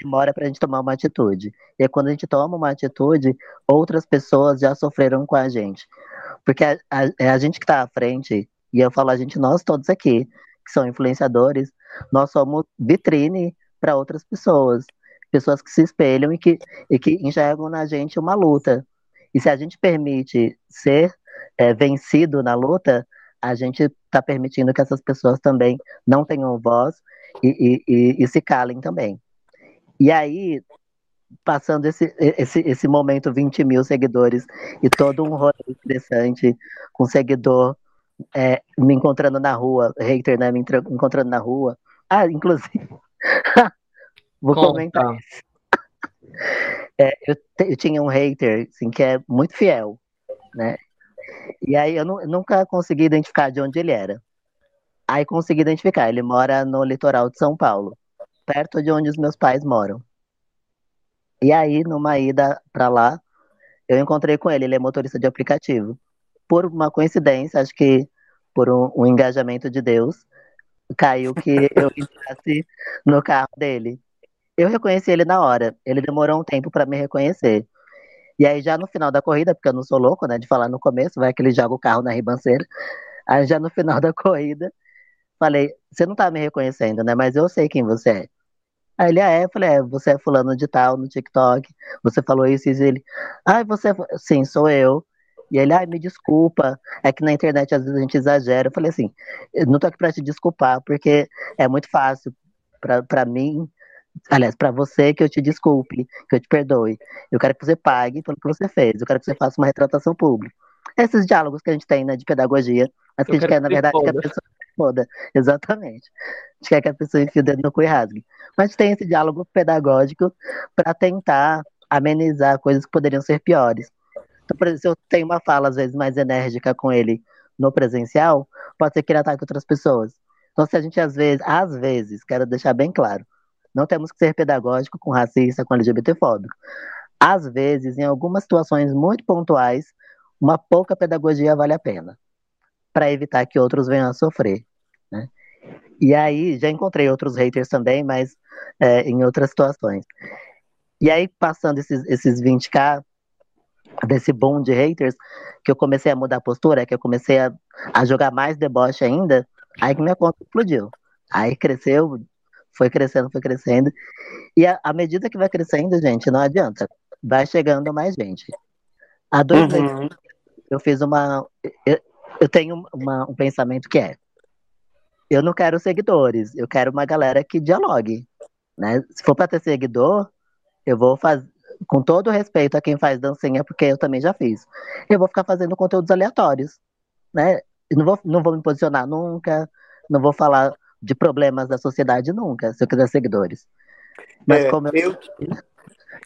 demora para a gente tomar uma atitude. E quando a gente toma uma atitude, outras pessoas já sofreram com a gente. Porque a, a, é a gente que está à frente, e eu falo a gente, nós todos aqui, que são influenciadores, nós somos vitrine para outras pessoas. Pessoas que se espelham e que, e que enxergam na gente uma luta. E se a gente permite ser é, vencido na luta, a gente está permitindo que essas pessoas também não tenham voz e, e, e, se calem também. E aí, passando esse, esse, esse momento 20 mil seguidores e todo um rolê interessante com seguidor é, me encontrando na rua, hater, né, me encontrando na rua. Ah, inclusive, vou Conta. comentar isso. É, eu, eu tinha um hater, assim, que é muito fiel, né? E aí eu, nu- eu nunca consegui identificar de onde ele era. Aí consegui identificar, ele mora no litoral de São Paulo, perto de onde os meus pais moram. E aí, numa ida pra lá, eu encontrei com ele, ele é motorista de aplicativo. Por uma coincidência, acho que por um, um engajamento de Deus, caiu que eu entrasse no carro dele. Eu reconheci ele na hora. Ele demorou um tempo para me reconhecer. E aí, já no final da corrida, porque eu não sou louco, né, de falar no começo, vai que ele joga o carro na ribanceira. Aí, já no final da corrida, falei: Você não tá me reconhecendo, né? Mas eu sei quem você é. Aí ele, ah, é? Eu falei: É, você é fulano de tal no TikTok. Você falou isso. E ele, ah, você. é fu-" Sim, sou eu. E ele, ai, me desculpa. É que na internet às vezes a gente exagera. Eu falei assim: Eu não tô aqui pra te desculpar, porque é muito fácil pra, pra mim aliás, para você que eu te desculpe, que eu te perdoe. Eu quero que você pague pelo que você fez. Eu quero que você faça uma retratação pública. Esses diálogos que a gente tem, né, de pedagogia, mas que Eu a gente quer, na que verdade, que a pessoa se foda. Exatamente. A gente quer que a pessoa enfie o dedo no cu e rasgue. Mas tem esse diálogo pedagógico para tentar amenizar coisas que poderiam ser piores. Então, por exemplo, se eu tenho uma fala, às vezes, mais enérgica com ele no presencial, pode ser que ele ataque outras pessoas. Então, se a gente, às vezes, às vezes, quero deixar bem claro, não temos que ser pedagógico com racista, com LGBTfóbico. Às vezes, em algumas situações muito pontuais, uma pouca pedagogia vale a pena, para evitar que outros venham a sofrer. E aí, já encontrei outros haters também, mas é, em outras situações. E aí, passando esses, esses 20k, desse boom de haters, que eu comecei a mudar a postura, que eu comecei a, a jogar mais deboche ainda, aí que minha conta explodiu. Aí cresceu, foi crescendo, foi crescendo. E à medida que vai crescendo, gente, não adianta. Vai chegando mais gente. Há dois meses Uhum. eu fiz uma. Eu, eu tenho uma- um pensamento que é: eu não quero seguidores, eu quero uma galera que dialogue. Né? Se for para ter seguidor, eu vou fazer. Com todo respeito a quem faz dancinha, porque eu também já fiz. Eu vou ficar fazendo conteúdos aleatórios. Né? Eu não, vou, não vou me posicionar nunca, não vou falar de problemas da sociedade nunca, se eu quiser seguidores. Mas É, como eu, eu,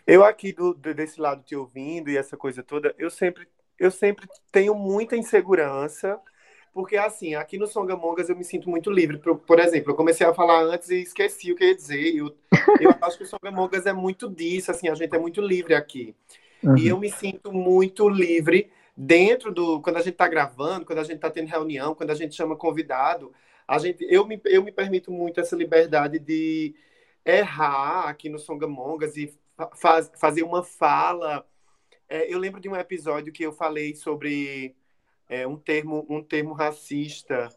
eu aqui do, do- desse lado te ouvindo e essa coisa toda, eu sempre, eu sempre tenho muita insegurança, porque assim, aqui no Songamongas eu me sinto muito livre. Por, por exemplo, eu comecei a falar antes e esqueci o que eu ia dizer. Eu, eu acho que o Songamongas é muito disso, assim, a gente é muito livre aqui. Uhum. E eu me sinto muito livre dentro do. Quando a gente está gravando, quando a gente está tendo reunião, quando a gente chama convidado, a gente, eu, me, eu me permito muito essa liberdade de errar aqui no Songamongas e fa- faz, fazer uma fala. É, eu lembro de um episódio que eu falei sobre é, um, termo, um termo racista.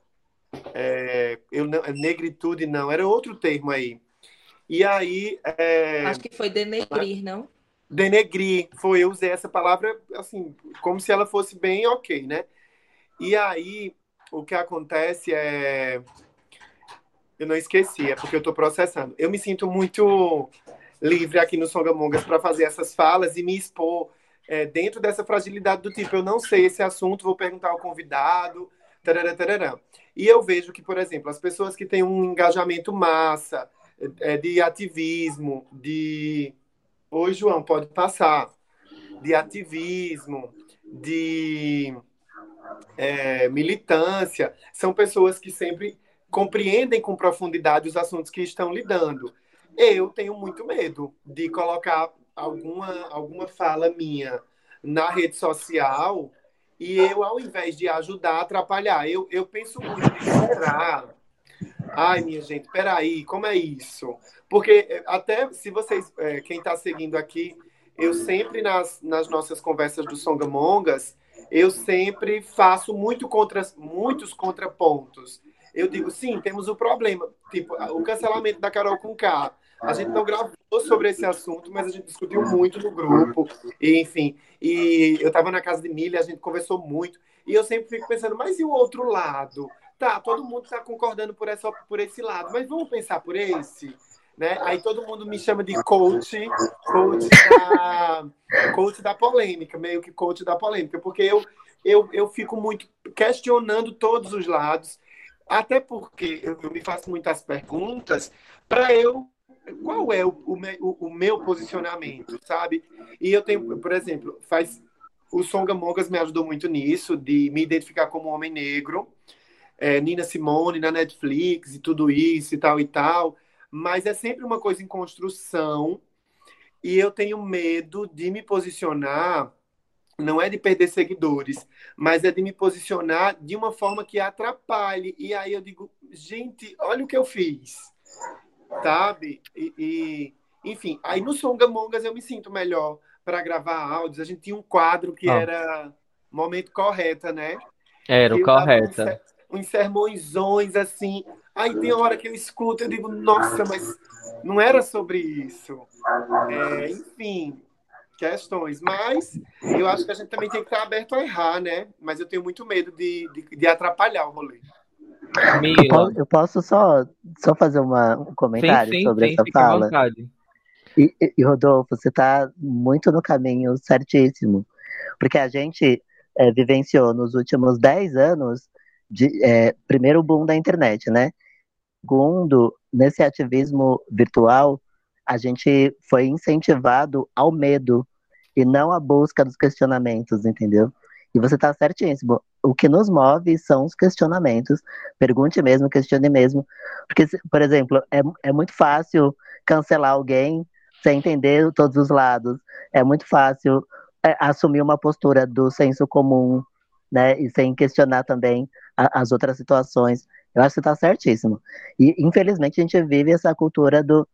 É, eu não, negritude não, era outro termo aí. E aí. é, Acho que foi denegrir, não? denegrir. Foi, eu usei essa palavra assim, como se ela fosse bem ok, né? E aí, o que acontece é. Eu não esqueci, é porque eu tô processando. Eu me sinto muito livre aqui no Songamongas para fazer essas falas e me expor é, dentro dessa fragilidade do tipo, eu não sei esse assunto, vou perguntar ao convidado, tarará, tarará. E eu vejo que, por exemplo, as pessoas que têm um engajamento massa, é, de ativismo, de Oi, João, pode passar. De ativismo, de é, militância. São pessoas que sempre compreendem com profundidade os assuntos que estão lidando. Eu tenho muito medo de colocar alguma, alguma fala minha na rede social E eu, ao invés de ajudar, atrapalhar. Eu, eu penso muito, será? Ai, minha gente, peraí, como é isso? Porque é, até se vocês, é, quem está seguindo aqui, eu sempre nas, nas nossas conversas do Songamongas, eu sempre faço muito contra, muitos contrapontos. Eu digo, sim, temos o um problema, tipo, o cancelamento da Carol com K. A gente não gravou sobre esse assunto, mas a gente discutiu muito no grupo, e, enfim. E eu estava na casa de Milha, a gente conversou muito, e eu sempre fico pensando, mas e o outro lado? Tá, todo mundo está concordando por, essa, por esse lado, mas vamos pensar por esse? Né? Aí todo mundo me chama de coach, coach da, coach da polêmica, meio que coach da polêmica, porque eu, eu, eu fico muito questionando todos os lados, até porque eu, eu me faço muitas perguntas para eu qual é o, o, o, meu posicionamento, sabe? E eu tenho, por exemplo, faz o Songamongas me ajudou muito nisso, de me identificar como homem negro, é, Nina Simone na Netflix e tudo isso e tal e tal mas é sempre uma coisa em construção e eu tenho medo de me posicionar, não é de perder seguidores, mas é de me posicionar de uma forma que atrapalhe. E aí eu digo, gente, olha o que eu fiz, sabe? E, e enfim, aí no Songamongas eu me sinto melhor para gravar áudios. A gente tinha um quadro que oh. era Momento Correta, né? Era o Correta. Uns sermõezões assim, Aí tem hora que eu escuto, eu digo, nossa, mas não era sobre isso. É, enfim, questões. Mas eu acho que a gente também tem que estar aberto a errar, né? Mas eu tenho muito medo de, de, de atrapalhar o rolê. Eu posso, eu posso, só, só fazer uma, um comentário sim, sim, sobre sim, essa fala? E, e, Rodolfo, você está muito no caminho certíssimo. Porque a gente é, vivenciou nos últimos 10 anos, de, é, primeiro o boom da internet, né? Segundo, nesse ativismo virtual, a gente foi incentivado ao medo e não à busca dos questionamentos, entendeu? E você está certíssimo. O que nos move são os questionamentos. Pergunte mesmo, questione mesmo. Porque, por exemplo, é, é muito fácil cancelar alguém sem entender todos os lados. É muito fácil é, assumir uma postura do senso comum, né? E sem questionar também a, as outras situações. Eu acho que está certíssimo. E, infelizmente, a gente vive essa cultura do,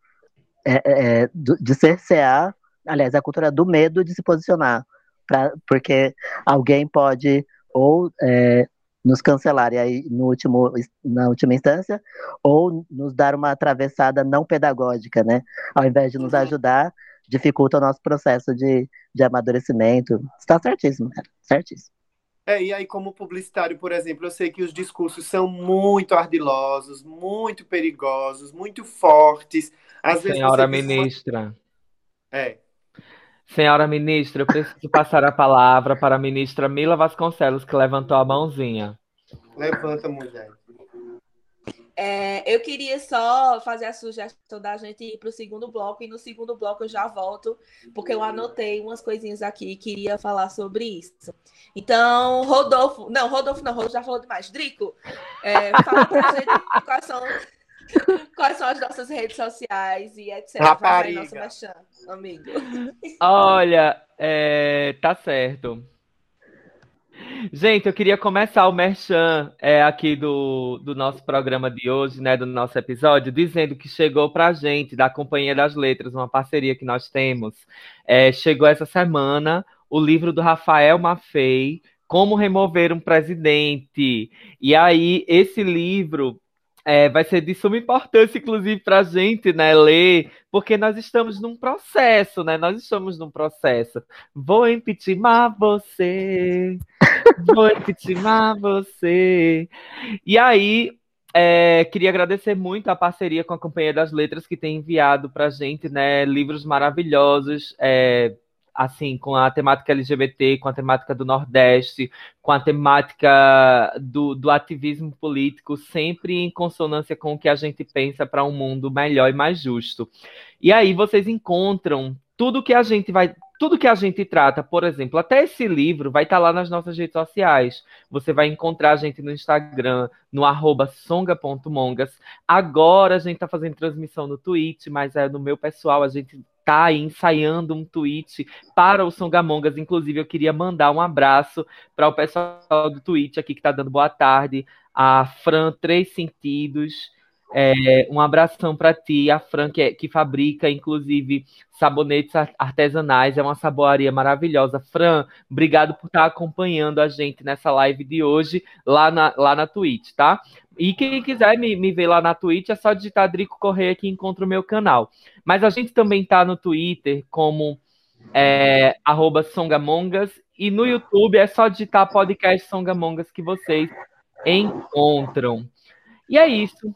é, é, do, de cercear, aliás, a cultura do medo de se posicionar, pra, porque alguém pode ou é, nos cancelar, e aí, no último, na última instância, ou nos dar uma atravessada não pedagógica, né? Ao invés de nos uhum. ajudar, dificulta o nosso processo de, de amadurecimento. Está certíssimo, cara. certíssimo. É, e aí, como publicitário, por exemplo, eu sei que os discursos são muito ardilosos, muito perigosos, muito fortes. Às Senhora ministra. Uma... É. Senhora ministra, eu preciso passar a palavra para a ministra Mila Vasconcelos, que levantou a mãozinha. Levanta, mulher. É, eu queria só fazer a sugestão da gente ir para o segundo bloco, e no segundo bloco eu já volto, porque eu anotei umas coisinhas aqui e queria falar sobre isso. Então, Rodolfo, não, Rodolfo não, Rodolfo já falou demais. Drico, é, fala para a gente quais são, quais são as nossas redes sociais e etc. Rapariga. Vai nosso amigo. Olha, é, tá certo. Gente, eu queria começar o merchan é, aqui do, do nosso programa de hoje, né, do nosso episódio, dizendo que chegou para a gente, da Companhia das Letras, uma parceria que nós temos. É, chegou essa semana o livro do Rafael Maffei, Como Remover um Presidente. E aí, esse livro é, vai ser de suma importância, inclusive, para a gente, né, ler, porque nós estamos num processo, né? Nós estamos num processo. Vou impeachment você, vou impeachment você. E aí, é, queria agradecer muito a parceria com a Companhia das Letras, que tem enviado para a gente, né, livros maravilhosos, é, assim, com a temática LGBT, com a temática do Nordeste, com a temática do, do ativismo político, sempre em consonância com o que a gente pensa para um mundo melhor e mais justo. E aí vocês encontram tudo que a gente vai tudo que a gente trata, por exemplo, até esse livro vai estar tá lá nas nossas redes sociais. Você vai encontrar a gente no Instagram, no songa.mongas. Agora a gente está fazendo transmissão no Twitch, mas é no meu pessoal, a gente tá aí ensaiando um tweet para o Songamongas. Inclusive, eu queria mandar um abraço para o pessoal do tweet aqui que está dando boa tarde. A Fran Três Sentidos. É, um abração para ti, a Fran, que, é, que, fabrica, inclusive, sabonetes artesanais, é uma saboaria maravilhosa. Fran, obrigado por estar acompanhando a gente nessa live de hoje, lá na, lá na Twitch, tá? E quem quiser me, me ver lá na Twitch, é só digitar Drico Correia que encontra o meu canal. Mas a gente também tá no Twitter como é, Songamongas, e no YouTube é só digitar podcast Songamongas que vocês encontram. E é isso.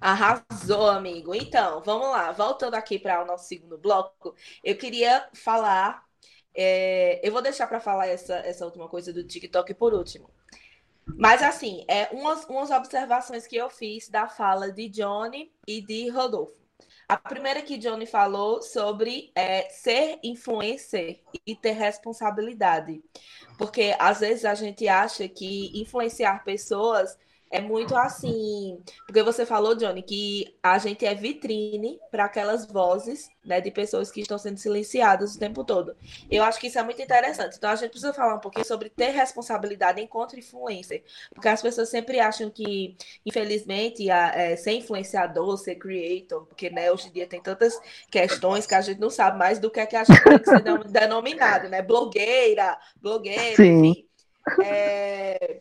Arrasou, amigo. Então, vamos lá. Voltando aqui para o nosso segundo bloco, eu queria falar. É, eu vou deixar para falar essa, essa última coisa do TikTok por último. Mas, assim, é umas, umas observações que eu fiz da fala de Johnny e de Rodolfo. A primeira que Johnny falou sobre é, ser influencer e ter responsabilidade. Porque às vezes a gente acha que influenciar pessoas é muito assim, porque você falou, Johnny, que a gente é vitrine para aquelas vozes, né, de pessoas que estão sendo silenciadas o tempo todo. Eu acho que isso é muito interessante. Então a gente precisa falar um pouquinho sobre ter responsabilidade enquanto influencer, porque as pessoas sempre acham que, infelizmente, a, é, ser influenciador, ser creator, porque né, hoje em dia tem tantas questões que a gente não sabe mais do que é que a gente tem que ser denominado, né? Blogueira, blogueira, Sim. enfim. É,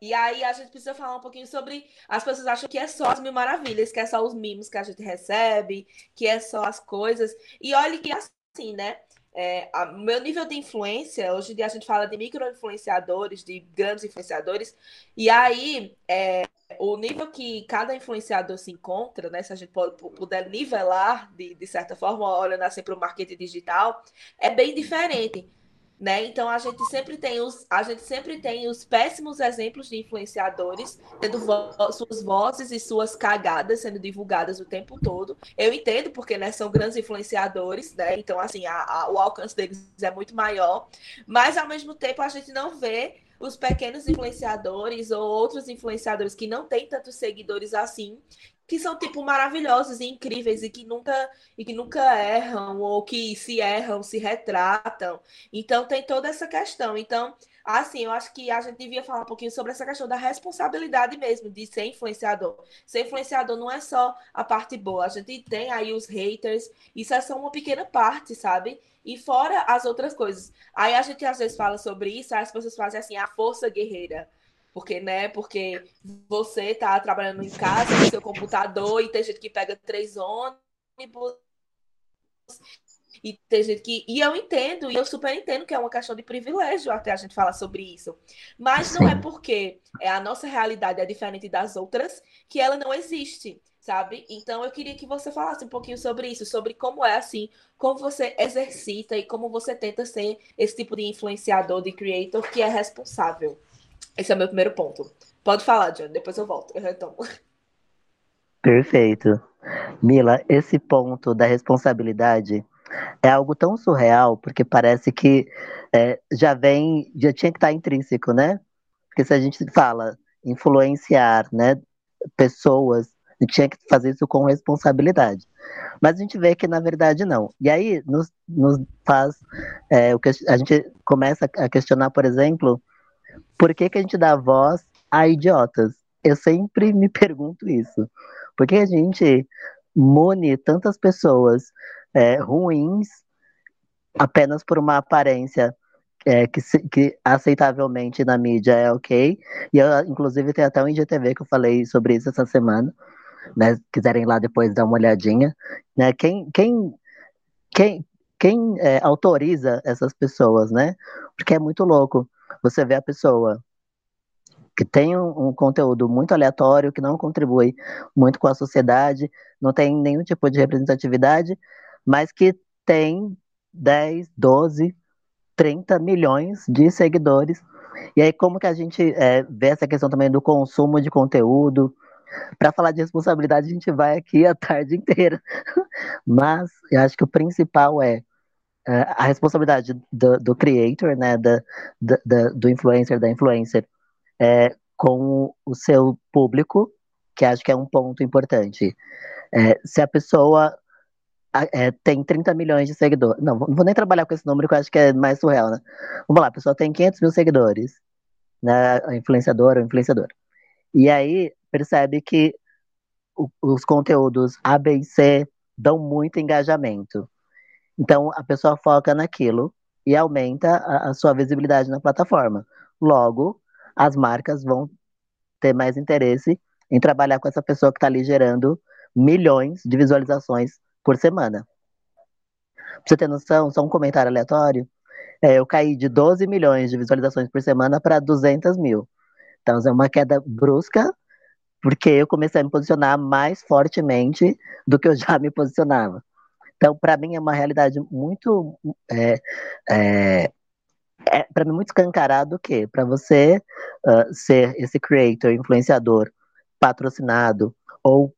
e aí a gente precisa falar um pouquinho sobre. As pessoas acham que é só as mil maravilhas, que é só os mimos que a gente recebe, que é só as coisas. E olhe que assim, né? É, a, meu nível de influência, hoje em dia a gente fala de micro-influenciadores, de grandes influenciadores, e aí é, o nível que cada influenciador se encontra, né, se a gente puder nivelar de, de certa forma, olhando assim para o marketing digital, é bem diferente né? Então a gente sempre tem os a gente sempre tem os péssimos exemplos de influenciadores tendo vo suas vozes e suas cagadas sendo divulgadas o tempo todo. Eu entendo porque né, são grandes influenciadores, né? Então assim a, a, o alcance deles é muito maior, mas ao mesmo tempo a gente não vê os pequenos influenciadores ou outros influenciadores que não têm tantos seguidores assim, que são tipo maravilhosos e incríveis e que nunca e que nunca erram ou que se erram, se retratam. Então tem toda essa questão. Então, assim, eu acho que a gente devia falar um pouquinho sobre essa questão da responsabilidade mesmo de ser influenciador. Ser influenciador não é só a parte boa. A gente tem aí os haters, isso é só uma pequena parte, sabe? E fora as outras coisas. Aí a gente às vezes fala sobre isso, aí as pessoas fazem assim, a força guerreira porque, né? Porque você tá trabalhando em casa, no seu computador, e tem gente que pega três ônibus. E tem gente que. E eu entendo, e eu super entendo que é uma questão de privilégio até a gente falar sobre isso. Mas não é porque é a nossa realidade é diferente das outras que ela não existe, sabe? Então eu queria que você falasse um pouquinho sobre isso, sobre como é assim, como você exercita e como você tenta ser esse tipo de influenciador, de creator que é responsável. Esse é o meu primeiro ponto. Pode falar, John, depois eu volto, eu retomo. Perfeito. Mila, esse ponto da responsabilidade é algo tão surreal, porque parece que é, já vem, já tinha que estar intrínseco, né? Porque se a gente fala influenciar, né, pessoas, tinha que fazer isso com responsabilidade. Mas a gente vê que na verdade não. E aí nos, nos faz, é, o que a gente começa a questionar, por exemplo, por que, que a gente dá voz a idiotas? Eu sempre me pergunto isso. Por que a gente mune tantas pessoas é, ruins apenas por uma aparência é, que, que, aceitavelmente na mídia é ok. E eu, inclusive, tem até um IGTV que eu falei sobre isso essa semana. Né? Quiserem lá depois dar uma olhadinha. Né? Quem, quem, quem, quem é, autoriza essas pessoas, né? Porque é muito louco você vê a pessoa que tem um, um, conteúdo muito aleatório, que não contribui muito com a sociedade, não tem nenhum tipo de representatividade, mas que tem 10, 12, 30 milhões de seguidores. E aí, como que a gente é, vê essa questão também do consumo de conteúdo? Para falar de responsabilidade, a gente vai aqui a tarde inteira. Mas eu acho que o principal é é, a responsabilidade do, do creator, né, da, da, do influencer, da influencer, é, com o seu público, que acho que é um ponto importante. É, se a pessoa é, tem 30 milhões de seguidores. Não, não vou nem trabalhar com esse número que eu acho que é mais surreal, né? Vamos lá, a pessoa tem 500 mil seguidores, né? Influenciadora ou influenciador. E aí percebe que o- os conteúdos A, B e C dão muito engajamento. Então a pessoa foca naquilo e aumenta a, a sua visibilidade na plataforma. Logo, as marcas vão ter mais interesse em trabalhar com essa pessoa que está ali gerando milhões de visualizações por semana. Pra você ter noção, só um comentário aleatório, é, eu caí de 12 milhões de visualizações por semana para 200 mil. Então, é uma queda brusca, porque eu comecei a me posicionar mais fortemente do que eu já me posicionava. Então, para mim, é uma realidade muito. É, é, é, para mim, muito escancarado que para você uh, ser esse creator, influenciador, patrocinado ou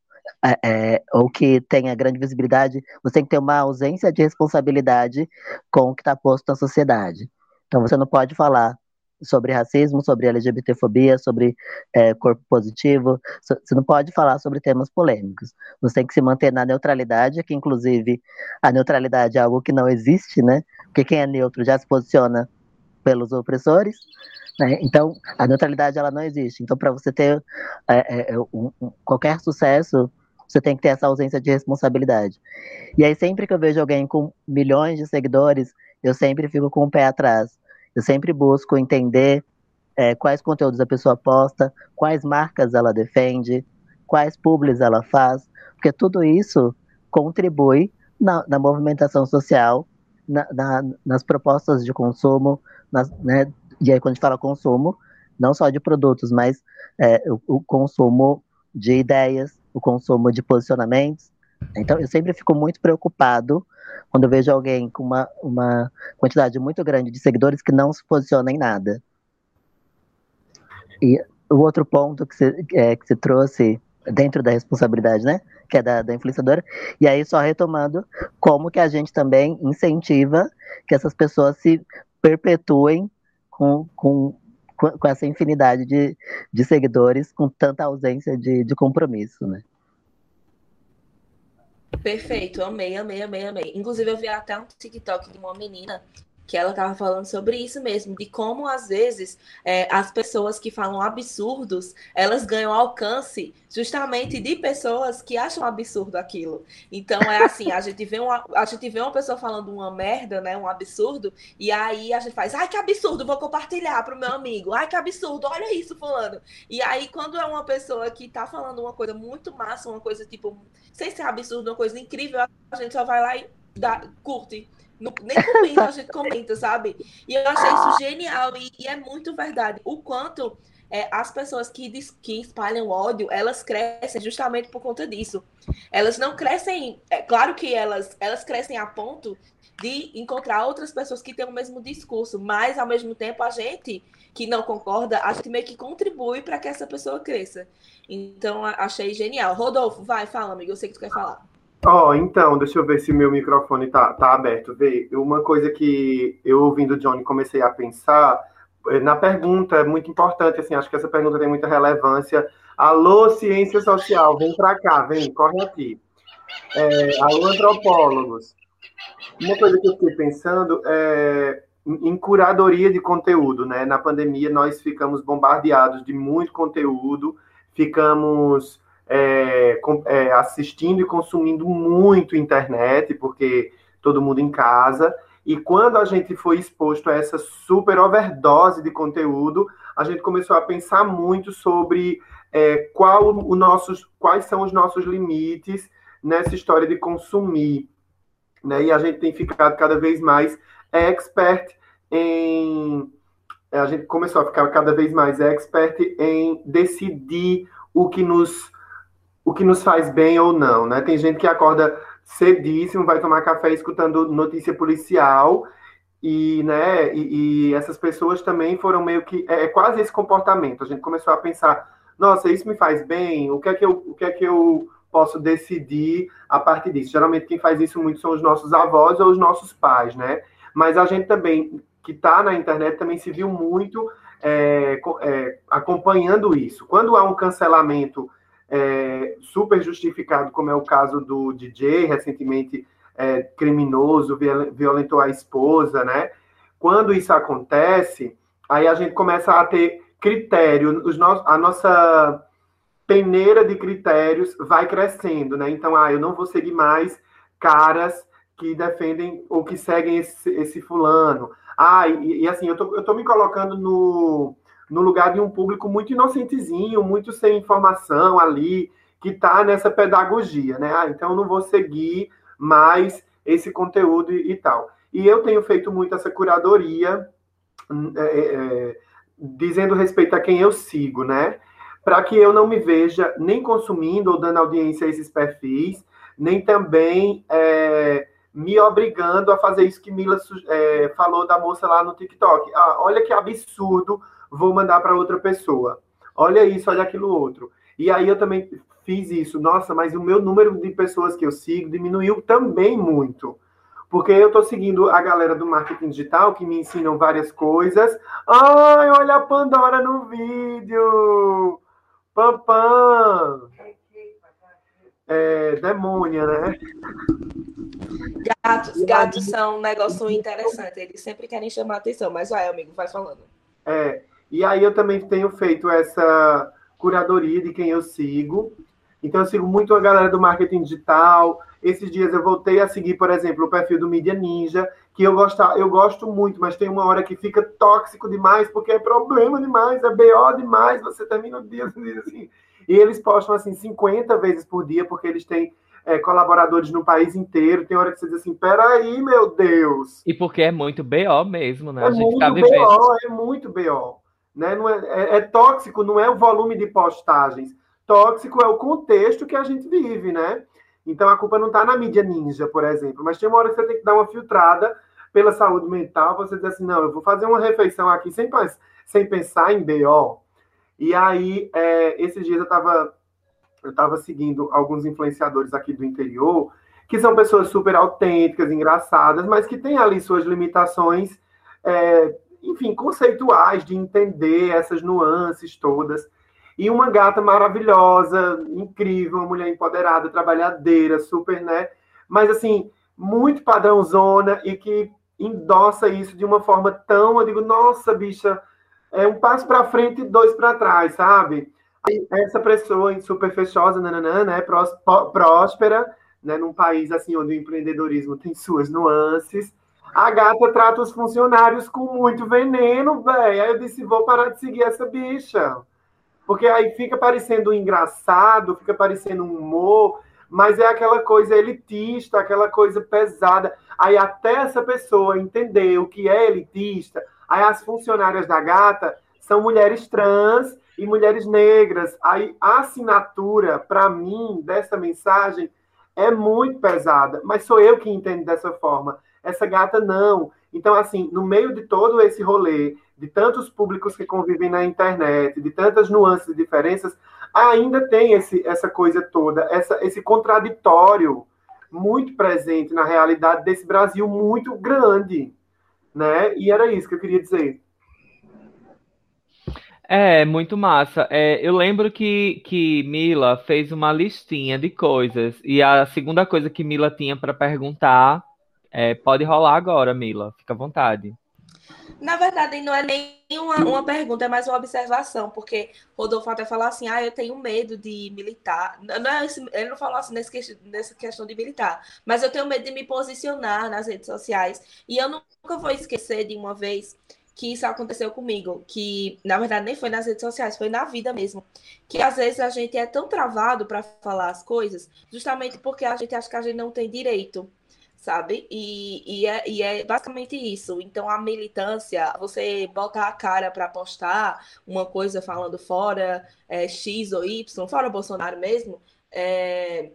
é, é, ou que tenha grande visibilidade, você tem que ter uma ausência de responsabilidade com o que está posto na sociedade. Então você não pode falar sobre racismo, sobre LGBTfobia, sobre é, corpo positivo, você não pode falar sobre temas polêmicos. Você tem que se manter na neutralidade, que inclusive a neutralidade é algo que não existe, né? Porque quem é neutro já se posiciona pelos opressores, né? Então a neutralidade ela não existe. Então para você ter é, é, um, um, qualquer sucesso você tem que ter essa ausência de responsabilidade. E aí, sempre que eu vejo alguém com milhões de seguidores, eu sempre fico com o pé atrás. Eu sempre busco entender é, quais conteúdos a pessoa posta, quais marcas ela defende, quais publis ela faz, porque tudo isso contribui na, na movimentação social, na, na, nas propostas de consumo, nas, né, e aí quando a gente fala consumo, não só de produtos, mas é, o, o consumo de ideias, o consumo de posicionamentos. Então, eu sempre fico muito preocupado quando eu vejo alguém com uma, uma quantidade muito grande de seguidores que não se posiciona em nada. E o outro ponto que você, é, que você trouxe dentro da responsabilidade, né? Que é da, da influenciadora. E aí, só retomando, como que a gente também incentiva que essas pessoas se perpetuem com, com, com essa infinidade de, de seguidores, com tanta ausência de, de compromisso, né? Perfeito, amei, amei, amei, amei. Inclusive, eu vi até um TikTok de uma menina que ela estava falando sobre isso mesmo, de como às vezes é, as pessoas que falam absurdos, elas ganham alcance justamente de pessoas que acham absurdo aquilo. Então é assim, a gente vê uma, a gente vê uma pessoa falando uma merda, né, um absurdo, e aí a gente faz, ai que absurdo, vou compartilhar pro meu amigo. Ai que absurdo, olha isso fulano. E aí quando é uma pessoa que tá falando uma coisa muito massa, uma coisa tipo, sem ser absurdo, uma coisa incrível, a gente só vai lá e dá, curte. No, nem comenta, a gente comenta, sabe? E eu achei isso genial e, e é muito verdade. O quanto é, as pessoas que, diz, que espalham ódio, elas crescem justamente por conta disso. Elas não crescem, é claro que elas, elas crescem a ponto de encontrar outras pessoas que têm o mesmo discurso, mas ao mesmo tempo a gente que não concorda, a gente meio que contribui para que essa pessoa cresça. Então achei genial. Rodolfo, vai, fala, amigo, eu sei que tu quer falar. Ó, oh, então, deixa eu ver se meu microfone tá, tá aberto. Vê, uma coisa que eu ouvindo o Johnny comecei a pensar na pergunta, é muito importante, assim, acho que essa pergunta tem muita relevância. Alô, ciência social, vem para cá, vem, corre aqui. É, alô, antropólogos. Uma coisa que eu fiquei pensando é em curadoria de conteúdo, né? Na pandemia, nós ficamos bombardeados de muito conteúdo, ficamos é, é, assistindo e consumindo muito internet, porque todo mundo em casa. E quando a gente foi exposto a essa super overdose de conteúdo, a gente começou a pensar muito sobre é, qual o nossos, quais são os nossos limites nessa história de consumir. Né? E a gente tem ficado cada vez mais expert em. A gente começou a ficar cada vez mais expert em decidir o que nos o que nos faz bem ou não, né? Tem gente que acorda cedíssimo, vai tomar café escutando notícia policial e, né? E, e essas pessoas também foram meio que é, é, quase esse comportamento. A gente começou a pensar, nossa, isso me faz bem. O que é que eu, o que é que eu posso decidir a partir disso? Geralmente quem faz isso muito são os nossos avós ou os nossos pais, né? Mas a gente também que está na internet também se viu muito é, é, acompanhando isso. Quando há um cancelamento é, super justificado, como é o caso do DJ, recentemente é, criminoso, violentou a esposa, né? Quando isso acontece, aí a gente começa a ter critério, os no, a nossa peneira de critérios vai crescendo, né? Então, ah, eu não vou seguir mais caras que defendem ou que seguem esse, esse fulano. Ah, e, e, assim, eu tô, eu tô me colocando no, no lugar de um público muito inocentezinho, muito sem informação ali, que tá nessa pedagogia, né? Ah, então não vou seguir mais esse conteúdo e, e tal. E eu tenho feito muito essa curadoria, hum, é, é, é, dizendo respeito a quem eu sigo, né? Para que eu não me veja nem consumindo ou dando audiência a esses perfis, nem também é, me obrigando a fazer isso que Mila é, falou da moça lá no TikTok. Ah, olha que absurdo, vou mandar para outra pessoa. Olha isso, olha aquilo outro. E aí eu também fiz isso. Nossa, mas o meu número de pessoas que eu sigo diminuiu também muito. Porque eu estou seguindo a galera do marketing digital que me ensinam várias coisas. Ai, olha a Pandora no vídeo! Pam, pam! É, demônia, né? Gatos, gatos são um negócio interessante. Eles sempre querem chamar atenção. Mas vai, amigo, vai falando. É, e aí eu também tenho feito essa curadoria de quem eu sigo. Então, eu sigo muito a galera do marketing digital. Esses dias eu voltei a seguir, por exemplo, o perfil do Media Ninja, que eu gosto, eu gosto muito, mas tem uma hora que fica tóxico demais, porque é problema demais, é BO demais, você termina o dia assim. E eles postam assim 50 vezes por dia, porque eles têm é, colaboradores no país inteiro. Tem hora que você diz assim: peraí, meu Deus. E porque é muito BO mesmo, né? É muito tá BO, é muito BO. Né? Não é, é, é tóxico, não é o volume de postagens tóxico é o contexto que a gente vive, né? Então a culpa não está na mídia ninja, por exemplo, mas tem uma hora que você tem que dar uma filtrada pela saúde mental, você diz assim, não, eu vou fazer uma refeição aqui sem, sem pensar em BO. E aí, é, esses dias eu estava eu tava seguindo alguns influenciadores aqui do interior, que são pessoas super autênticas, engraçadas, mas que têm ali suas limitações, é, enfim, conceituais de entender essas nuances todas. E uma gata maravilhosa, incrível, uma mulher empoderada, trabalhadeira, super, né? Mas assim, muito padrãozona e que endossa isso de uma forma tão, eu digo, nossa, bicha, é um passo para frente e dois para trás, sabe? Essa pessoa super fechosa, nananã, né, próspera, né, num país assim onde o empreendedorismo tem suas nuances. A gata trata os funcionários com muito veneno, velho. Aí eu disse, vou parar de seguir essa bicha. Porque aí fica parecendo engraçado, fica parecendo um humor, mas é aquela coisa elitista, aquela coisa pesada. Aí até essa pessoa entender o que é elitista, aí as funcionárias da gata são mulheres trans e mulheres negras. Aí a assinatura, para mim, dessa mensagem é muito pesada, mas sou eu que entendo dessa forma. Essa gata não. Então, assim, no meio de todo esse rolê, de tantos públicos que convivem na internet, de tantas nuances e diferenças, ainda tem esse, essa coisa toda, essa, esse contraditório muito presente na realidade desse Brasil muito grande, né? E era isso que eu queria dizer. É, muito massa. É, eu lembro que, que Mila fez uma listinha de coisas, e a segunda coisa que Mila tinha para perguntar é, pode rolar agora, Mila, fica à vontade. Na verdade, não é nem uma, uma pergunta, é mais uma observação, porque Rodolfo até falou assim: ah, eu tenho medo de militar. Não é esse, ele não falou assim nesse, nessa questão de militar, mas eu tenho medo de me posicionar nas redes sociais. E eu nunca vou esquecer de uma vez que isso aconteceu comigo, que na verdade nem foi nas redes sociais, foi na vida mesmo. Que às vezes a gente é tão travado para falar as coisas, justamente porque a gente acha que a gente não tem direito sabe? E, e, é, e é basicamente isso. Então, a militância, você botar a cara para postar uma coisa falando fora é, X ou Y, fora Bolsonaro mesmo, é,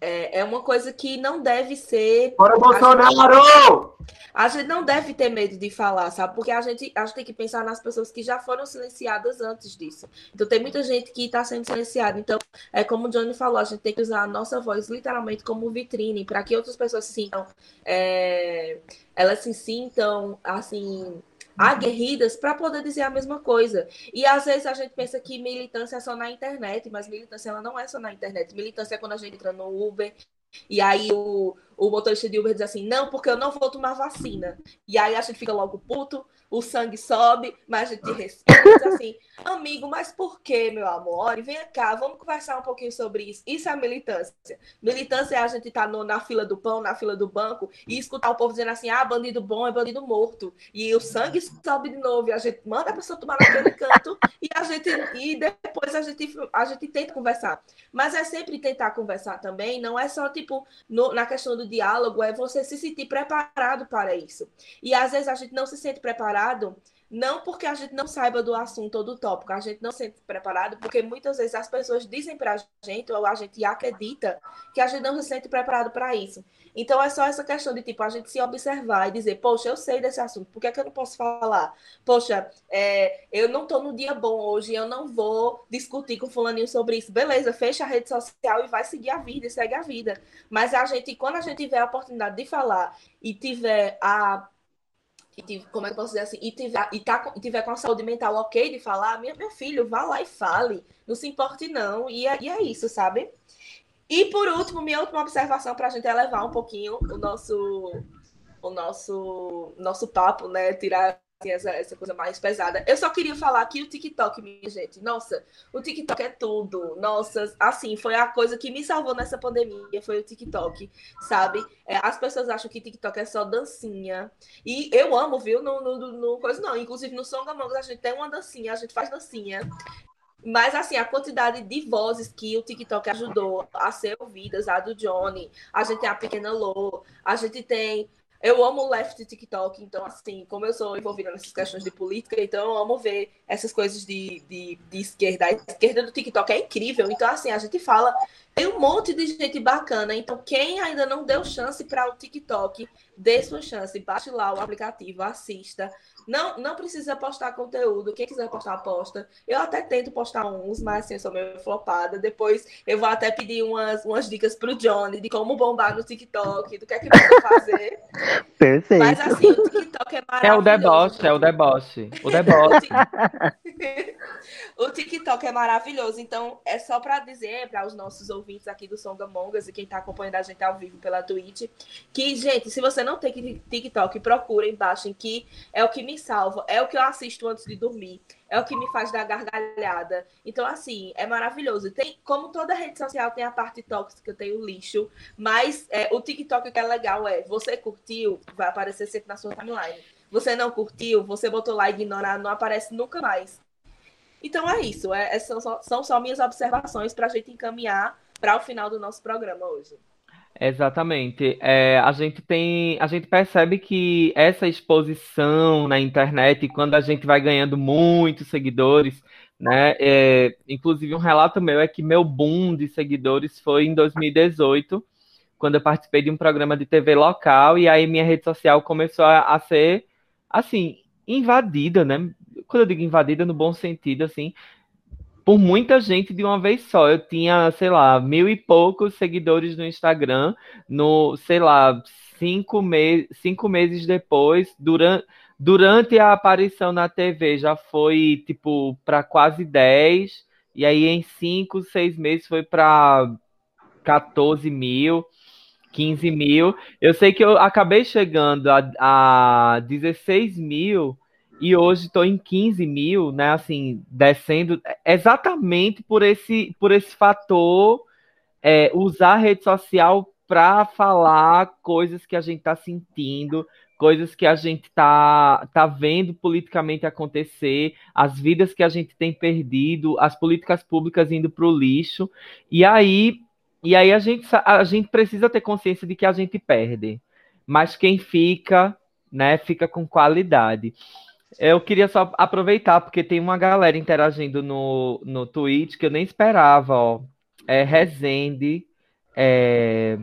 é, é, uma coisa que não deve ser. Bora, Bolsonaro! A gente, não deve ter medo de falar, sabe? Porque a gente, a gente tem que pensar nas pessoas que já foram silenciadas antes disso. Então, tem muita gente que está sendo silenciada. Então, é como o Johnny falou, a gente tem que usar a nossa voz literalmente como vitrine para que outras pessoas se sintam. É, elas se sintam, assim aguerridas para poder dizer a mesma coisa. E às vezes a gente pensa que militância é só na internet, mas militância ela não é só na internet. Militância é quando a gente entra no Uber e aí o, o motorista de Uber diz assim, não, porque eu não vou tomar vacina. E aí a gente fica logo puto, o sangue sobe, mas a gente respeita e diz assim, amigo, mas por que, meu amor? Olha, vem cá, vamos conversar um pouquinho sobre isso. Isso é militância. Militância é a gente estar tá na fila do pão, na fila do banco, e escutar o povo dizendo assim, ah, bandido bom é bandido morto. E o sangue sobe de novo, e a gente manda a pessoa tomar naquele canto, e a gente e depois a gente, a gente tenta conversar. Mas é sempre tentar conversar também, não é só, tipo, no, na questão do diálogo, é você se sentir preparado para isso. E às vezes a gente não se sente preparado não porque a gente não saiba do assunto ou do tópico, a gente não se sente preparado, porque muitas vezes as pessoas dizem para a gente, ou a gente acredita, que a gente não se sente preparado para isso. Então é só essa questão de tipo a gente se observar e dizer, poxa, eu sei desse assunto, por que, é que eu não posso falar? Poxa, é, eu não estou no dia bom hoje, eu não vou discutir com fulaninho sobre isso. Beleza, fecha a rede social e vai seguir a vida e segue a vida. Mas a gente, quando a gente tiver a oportunidade de falar e tiver a e como é que eu posso dizer assim, e tiver, e tá, e tiver com a saúde mental ok de falar, meu, meu filho, vá lá e fale, não se importe não, e é, e é isso, sabe? E por último, minha última observação para a gente elevar um pouquinho o nosso, o nosso, nosso papo, né, tirar essa, essa coisa mais pesada. Eu só queria falar que o TikTok, minha gente, nossa, o TikTok é tudo. Nossa, assim, foi a coisa que me salvou nessa pandemia, foi o TikTok, sabe? É, as pessoas acham que TikTok é só dancinha. E eu amo, viu? No, no, no coisa não. Inclusive no Song Among Us a gente tem uma dancinha, a gente faz dancinha. Mas, assim, a quantidade de vozes que o TikTok ajudou a ser ouvidas, a do Johnny, a gente tem a Pequena Lô, a gente tem eu amo left TikTok, então, assim, como eu sou envolvida nessas questões de política, então eu amo ver essas coisas de, de, de esquerda. A esquerda do TikTok é incrível, então, assim, a gente fala. Tem um monte de gente bacana, então, quem ainda não deu chance para o TikTok, dê sua chance, baixe lá o aplicativo, assista. Não, não precisa postar conteúdo. Quem quiser postar, posta. Eu até tento postar uns, mas assim, eu sou meio flopada. Depois eu vou até pedir umas, umas dicas pro Johnny de como bombar no TikTok, do que é que vai fazer. Perfeito. Mas assim, o TikTok é maravilhoso. É o deboche, é o deboche. O deboche. o TikTok é maravilhoso. Então, é só para dizer para os nossos ouvintes aqui do Som da Mongas e quem está acompanhando a gente ao vivo pela Twitch, que, gente, se você não tem TikTok, procurem, baixem, que é o que me salva, é o que eu assisto antes de dormir, é o que me faz dar gargalhada. Então, assim, é maravilhoso. Tem, como toda rede social tem a parte tóxica, tem o lixo, mas é, o TikTok que é legal é, você curtiu, vai aparecer sempre na sua timeline. Você não curtiu, você botou lá ignorar, não aparece nunca mais. Então é isso, é, é são, só, são só minhas observações para a gente encaminhar para o final do nosso programa hoje. Exatamente. É, a gente tem, a gente percebe que essa exposição na internet, quando a gente vai ganhando muitos seguidores, né? É, inclusive um relato meu é que meu boom de seguidores foi em 2018, quando eu participei de um programa de TV local e aí minha rede social começou a, a ser assim invadida, né? Quando eu digo invadida no bom sentido, assim, por muita gente de uma vez só. Eu tinha, sei lá, mil e poucos seguidores no Instagram, no, sei lá, cinco, me cinco meses depois, durante, durante a aparição na TV, já foi, tipo, para quase 10, e aí em cinco, seis meses foi para 14 mil. 15 mil. Eu sei que eu acabei chegando a, a 16 mil e hoje estou em 15 mil, né? Assim, descendo exatamente por esse, por esse fator é, usar a rede social para falar coisas que a gente está sentindo, coisas que a gente está tá vendo politicamente acontecer, as vidas que a gente tem perdido, as políticas públicas indo para o lixo. E aí, e aí a, gente, a gente precisa ter consciência de que a gente perde. Mas quem fica, né, fica com qualidade. Eu queria só aproveitar, porque tem uma galera interagindo no, no Twitch que eu nem esperava, ó. É Rezende. É...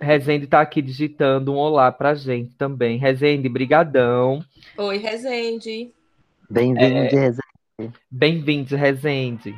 Rezende tá aqui digitando um olá pra gente também. Rezende, brigadão. Oi, Rezende. Bem-vindo, é... Rezende. Bem-vindo, Rezende.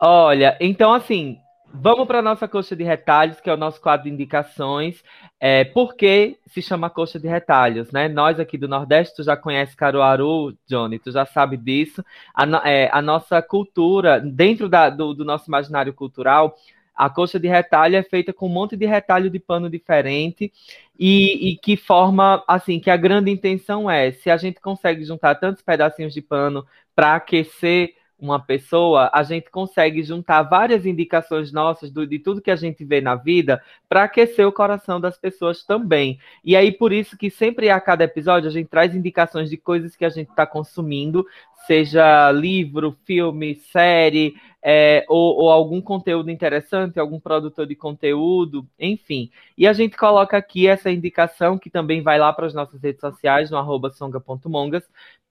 Olha, então assim, Vamos para a nossa coxa de retalhos, que é o nosso quadro de indicações. É, por que se chama coxa de retalhos? Né? Nós aqui do Nordeste, tu já conhece Caruaru, Johnny, tu já sabe disso. A, é, a nossa cultura, dentro da, do, do, nosso imaginário cultural, A coxa de retalho é feita com um monte de retalho de pano diferente e, e, que forma, assim, que a grande intenção é, se a gente consegue juntar tantos pedacinhos de pano para aquecer uma pessoa, a gente consegue juntar várias indicações nossas do, de tudo que a gente vê na vida para aquecer o coração das pessoas também. E aí, por isso que sempre a cada episódio a gente traz indicações de coisas que a gente está consumindo, seja livro, filme, série, é, ou, ou, algum conteúdo interessante, algum produtor de conteúdo, enfim. E a gente coloca aqui essa indicação, que também vai lá para as nossas redes sociais, no arroba songa.mongas,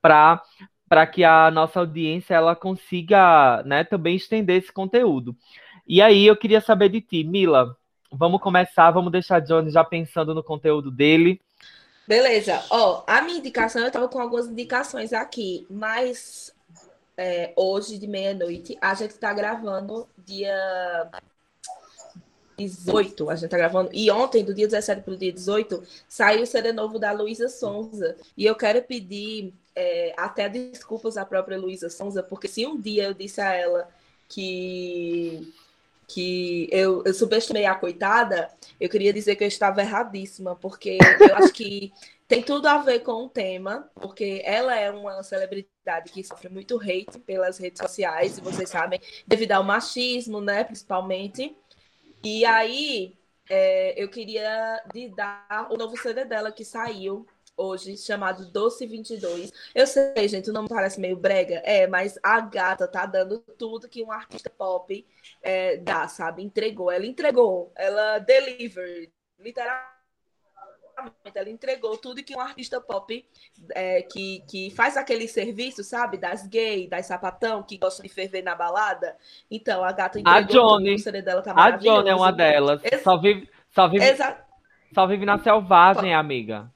para para que a nossa audiência ela consiga né, também estender esse conteúdo. E aí eu queria saber de ti, Mila. Vamos começar, vamos deixar Johnny já pensando no conteúdo dele. Beleza. Ó, a minha indicação, eu estava com algumas indicações aqui, mas é, hoje de meia-noite a gente está gravando dia 18, a gente tá gravando. E ontem, do dia 17 para o dia 18, saiu o CD novo da Luísa Sonza. E eu quero pedir é, até desculpas à própria Luísa Sonza, porque se um dia eu disse a ela que que eu, eu subestimei a coitada, eu queria dizer que eu estava erradíssima, porque eu acho que tem tudo a ver com o tema, porque ela é uma celebridade que sofre muito hate pelas redes sociais, e vocês sabem, devido ao machismo, né, principalmente. E aí, é, eu queria dar o novo CD dela que saiu, hoje chamado Doce 22. Eu sei, gente, o nome parece meio brega, é, mas a gata tá dando tudo que um artista pop é, dá, sabe? Entregou, ela entregou, ela delivered, literalmente. Ela entregou tudo que um artista pop é, que, que faz aquele serviço, sabe? Das gay, das sapatão, que gostam de ferver na balada. Então, a gata entregou a Johnny, tudo, o CD dela tá A Johnny é uma delas. Ex só vive, só vive, Exa só vive na selvagem, amiga.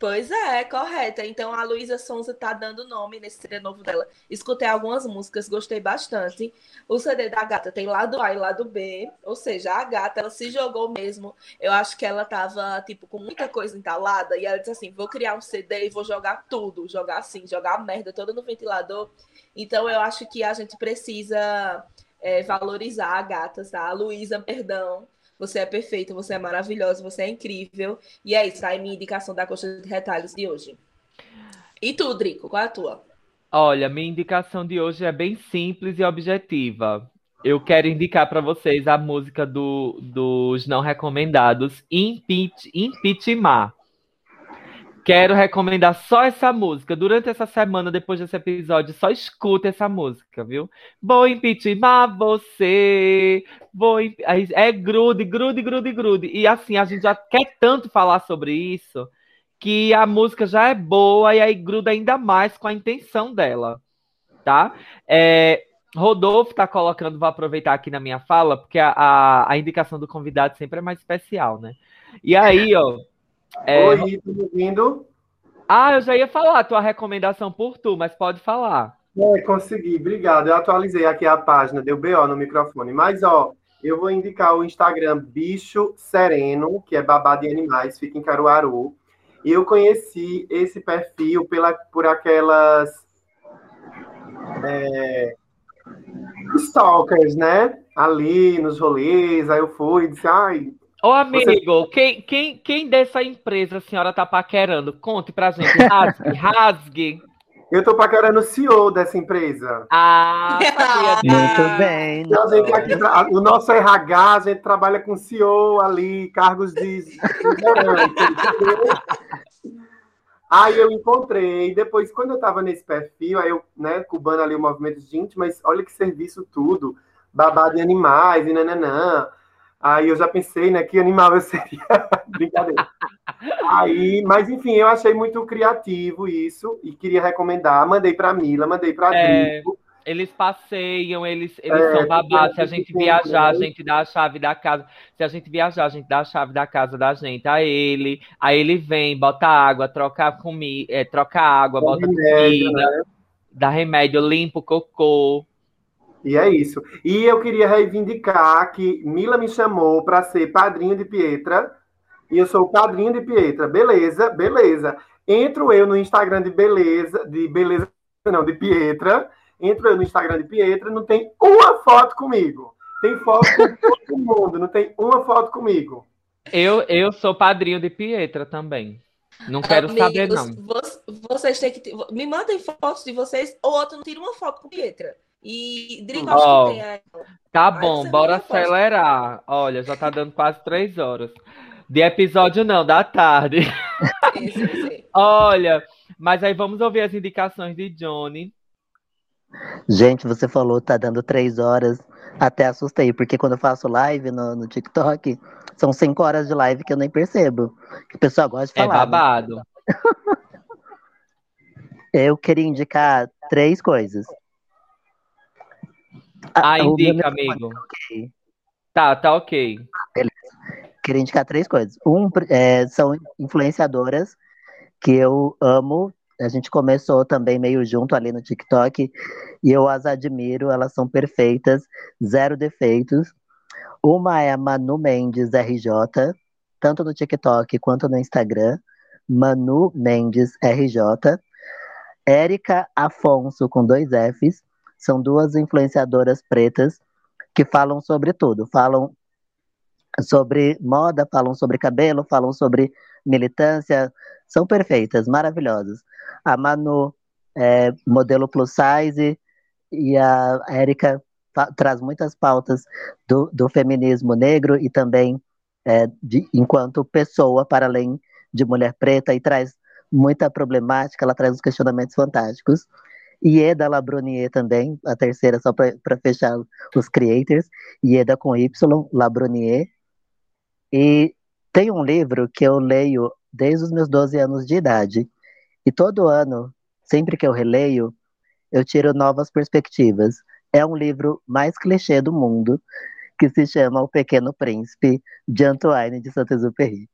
Pois é, correta. Então a Luísa Sonza tá dando nome nesse CD novo dela. Escutei algumas músicas, gostei bastante. O CD da gata tem lado A e lado B, ou seja, a gata ela se jogou mesmo. Eu acho que ela tava tipo com muita coisa entalada e ela disse assim: "Vou criar um CD e vou jogar tudo, jogar assim, jogar a merda toda no ventilador". Então eu acho que a gente precisa é, valorizar a gata, tá? A Luísa, perdão você é perfeita, você é maravilhosa, você é incrível. E é isso, tá? É minha indicação da coxa de retalhos de hoje. E tu, Drico, qual é a tua? Olha, minha indicação de hoje é bem simples e objetiva. Eu quero indicar para vocês a música do, dos não recomendados, Impeach, Impeachment. Quero recomendar só essa música. Durante essa semana, depois desse episódio, só escuta essa música, viu? Vou impeachment você. Vou É grude, grude, grude, grude. E assim, a gente já quer tanto falar sobre isso que a música já é boa e aí gruda ainda mais com a intenção dela, tá? É, Rodolfo tá colocando, vou aproveitar aqui na minha fala, porque a, a, a indicação do convidado sempre é mais especial, né? E aí, ó. É... Oi, tudo ouvindo? Ah, eu já ia falar a tua recomendação por tu, mas pode falar. É, consegui, obrigado. Eu atualizei aqui a página, deu BO no microfone. Mas, ó, eu vou indicar o Instagram Bicho Sereno, que é babá de animais, fica em Caruaru. E eu conheci esse perfil pela, por aquelas é, stalkers, né? Ali nos rolês, aí eu fui e disse, ai, Ô, amigo, Você... quem, quem, quem dessa empresa a senhora tá paquerando? Conte pra gente. Rasgue, rasgue. Eu tô paquerando o CEO dessa empresa. Ah, Muito bem. Então, gente, aqui, o nosso RH, a gente trabalha com CEO ali, cargos de. aí eu encontrei, depois, quando eu tava nesse perfil, aí eu, né, cubando ali o movimento, gente, mas olha que serviço tudo, babado de animais e nananã. Aí eu já pensei, né, que animal eu seria. Brincadeira. Aí, mas enfim, eu achei muito criativo isso e queria recomendar. Mandei para Mila, mandei para é, Eles passeiam, eles, eles é, são babados. Se a gente viajar, a gente dá a chave da casa. Se a gente viajar, a gente dá a chave da casa da gente a ele. Aí ele vem, bota água, troca comida, é, troca água, dá bota remédio, comida, né? dá remédio, limpa o cocô. E é isso. E eu queria reivindicar que Mila me chamou para ser padrinho de Pietra. E eu sou o padrinho de Pietra. Beleza, beleza. Entro eu no Instagram de beleza, de beleza, não, de Pietra. Entro eu no Instagram de Pietra, não tem uma foto comigo. tem foto com todo mundo, não tem uma foto comigo. Eu, eu sou padrinho de Pietra também. Não quero saber, Amigos, não. vo- Vocês têm que. Me mandem fotos de vocês, ou outro não tira uma foto com Pietra. E Drico, acho Ó, que tem aí. Tá bom, bora acelerar. Olha, já tá dando quase três horas. De episódio não, da tarde. Sim, sim, sim. Olha, mas aí vamos ouvir as indicações de Johnny. Gente, você falou tá dando três horas. Até assustei, porque quando eu faço live no, no TikTok, são cinco horas de live que eu nem percebo. Que o pessoal gosta de É falar. né? babado. Eu queria indicar três coisas. Ah, meu indica, amigo. tá. Tá, tá ok. Queria indicar três coisas. Um é, são influenciadoras que eu amo. A gente começou também meio junto ali no TikTok e eu as admiro. Elas são perfeitas, zero defeitos. Uma é a Manu Mendes RJ, tanto no TikTok quanto no Instagram. Manu Mendes RJ. Érica Afonso com dois Fs. São duas influenciadoras pretas que falam sobre tudo. Falam sobre moda, falam sobre cabelo, falam sobre militância, são perfeitas, maravilhosas. A Manu é modelo plus size e a Érica traz muitas pautas do, do feminismo negro e também é, de, enquanto pessoa para além de mulher preta e traz muita problemática, ela traz uns questionamentos fantásticos. Ieda Labronier também, a terceira só para fechar os creators, Ieda com Y, Labronier. E tem um livro que eu leio desde os meus 12 anos de idade. E todo ano, sempre que eu releio, eu tiro novas perspectivas. É um livro mais clichê do mundo, que se chama O Pequeno Príncipe, de Antoine de Saint-Exupéry.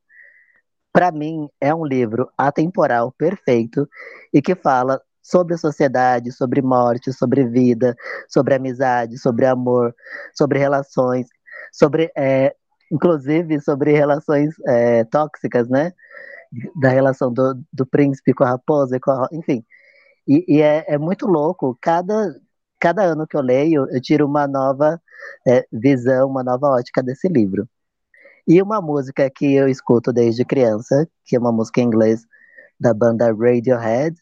Para mim, é um livro atemporal, perfeito, e que fala sobre a sociedade, sobre morte, sobre vida, sobre amizade, sobre amor, sobre relações, sobre é, inclusive sobre relações é, tóxicas, né? Da relação do, do príncipe com a raposa, com a, enfim. E, e é, é, muito louco. Cada, cada ano que eu leio, eu tiro uma nova é, visão, uma nova ótica desse livro. E uma música que eu escuto desde criança, que é uma música em inglês da banda Radiohead,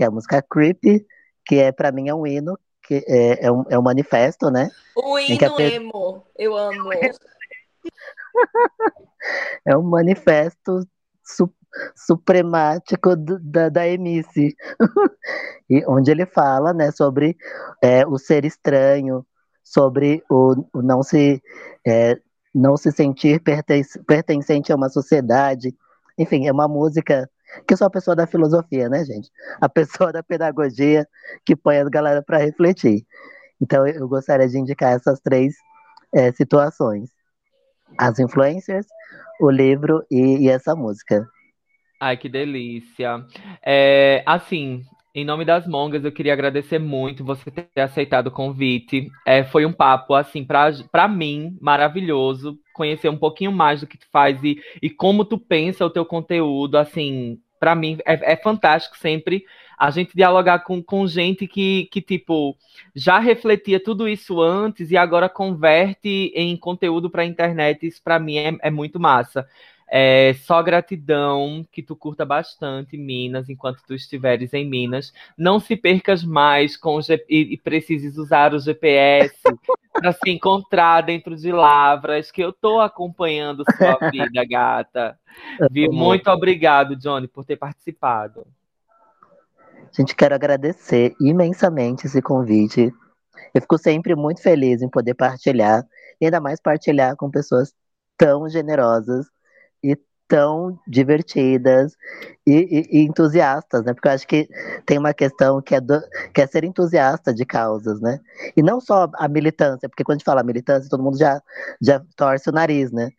que é a música Creepy, que é para mim é um hino, que é, é, um, é um manifesto, né? O hino pe... emo, eu amo. é um manifesto su supremático da, da Emice, e onde ele fala né, sobre é, o ser estranho, sobre o, o não, se, é, não se sentir perten pertencente a uma sociedade. Enfim, é uma música que eu sou a pessoa da filosofia, né, gente? A pessoa da pedagogia que põe a galera para refletir. Então, eu gostaria de indicar essas três é, situações as influencers, o livro e, e, essa música. Ai, que delícia. É, assim, em nome das mongas, eu queria agradecer muito você ter aceitado o convite. É, foi um papo, assim, para mim, maravilhoso. Conhecer um pouquinho mais do que tu faz e, e como tu pensa o teu conteúdo, assim, para mim é, é, fantástico sempre a gente dialogar com, com gente que, que, tipo, já refletia tudo isso antes e agora converte em conteúdo para a internet. Isso, para mim, é, é, muito massa. É, só gratidão, que tu curta bastante Minas enquanto tu estiveres em Minas. Não se percas mais com G e, e precises usar o GPS para se encontrar dentro de Lavras, que eu tô acompanhando sua vida, gata. Viu? Muito obrigado, Johnny, por ter participado. Gente, quero agradecer imensamente esse convite. Eu fico sempre muito feliz em poder partilhar, e ainda mais partilhar com pessoas tão generosas tão divertidas e, e, e, entusiastas, né? Porque eu acho que tem uma questão que é, do, que é ser entusiasta de causas, né? E não só a militância, porque quando a gente fala militância, todo mundo já, já torce o nariz, né?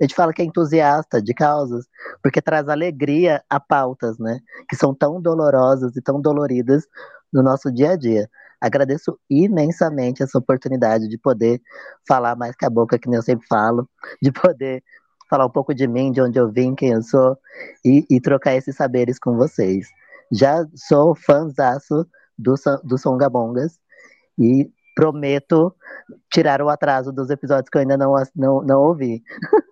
A gente fala que é entusiasta de causas porque traz alegria a pautas, né? Que são tão dolorosas e tão doloridas no nosso dia a dia. Agradeço imensamente essa oportunidade de poder falar mais que a boca, que nem eu sempre falo, de poder falar um pouco de mim, de onde eu vim, quem eu sou, e, e trocar esses saberes com vocês. Já sou fãzaço do, do Songabongas e prometo tirar o atraso dos episódios que eu ainda não, não, não ouvi.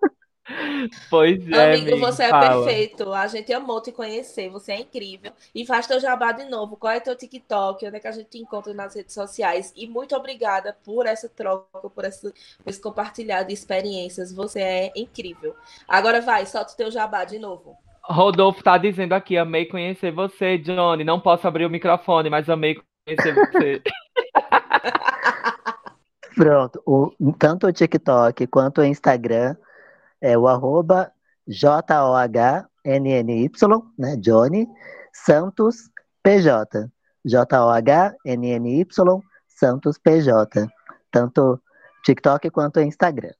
Pois é, Amigo, amigo, você é fala. perfeito. A gente amou te conhecer. Você é incrível. E faz teu jabá de novo. Qual é teu TikTok? Onde é que a gente te encontra nas redes sociais? E muito obrigada por essa troca, por esse, por esse compartilhar de experiências. Você é incrível. Agora vai, solta o teu jabá de novo. Rodolfo tá dizendo aqui, amei conhecer você, Johnny. Não posso abrir o microfone, mas amei conhecer você. Pronto, o, tanto o TikTok quanto o Instagram é o arroba J-O-H-N-N-Y, né, Johnny, Santos PJ. J-O-H-N-N-Y, Santos PJ. Tanto TikTok quanto Instagram.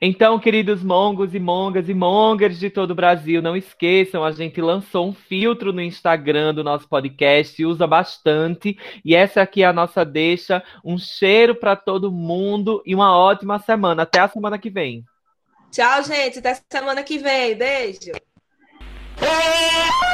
Então, queridos mongos e mongas e mongers de todo o Brasil, não esqueçam, a gente lançou um filtro no Instagram do nosso podcast, usa bastante, e essa aqui é a nossa deixa. Um cheiro para todo mundo e uma ótima semana. Até a semana que vem. Tchau, gente. Até semana que vem. Beijo. É!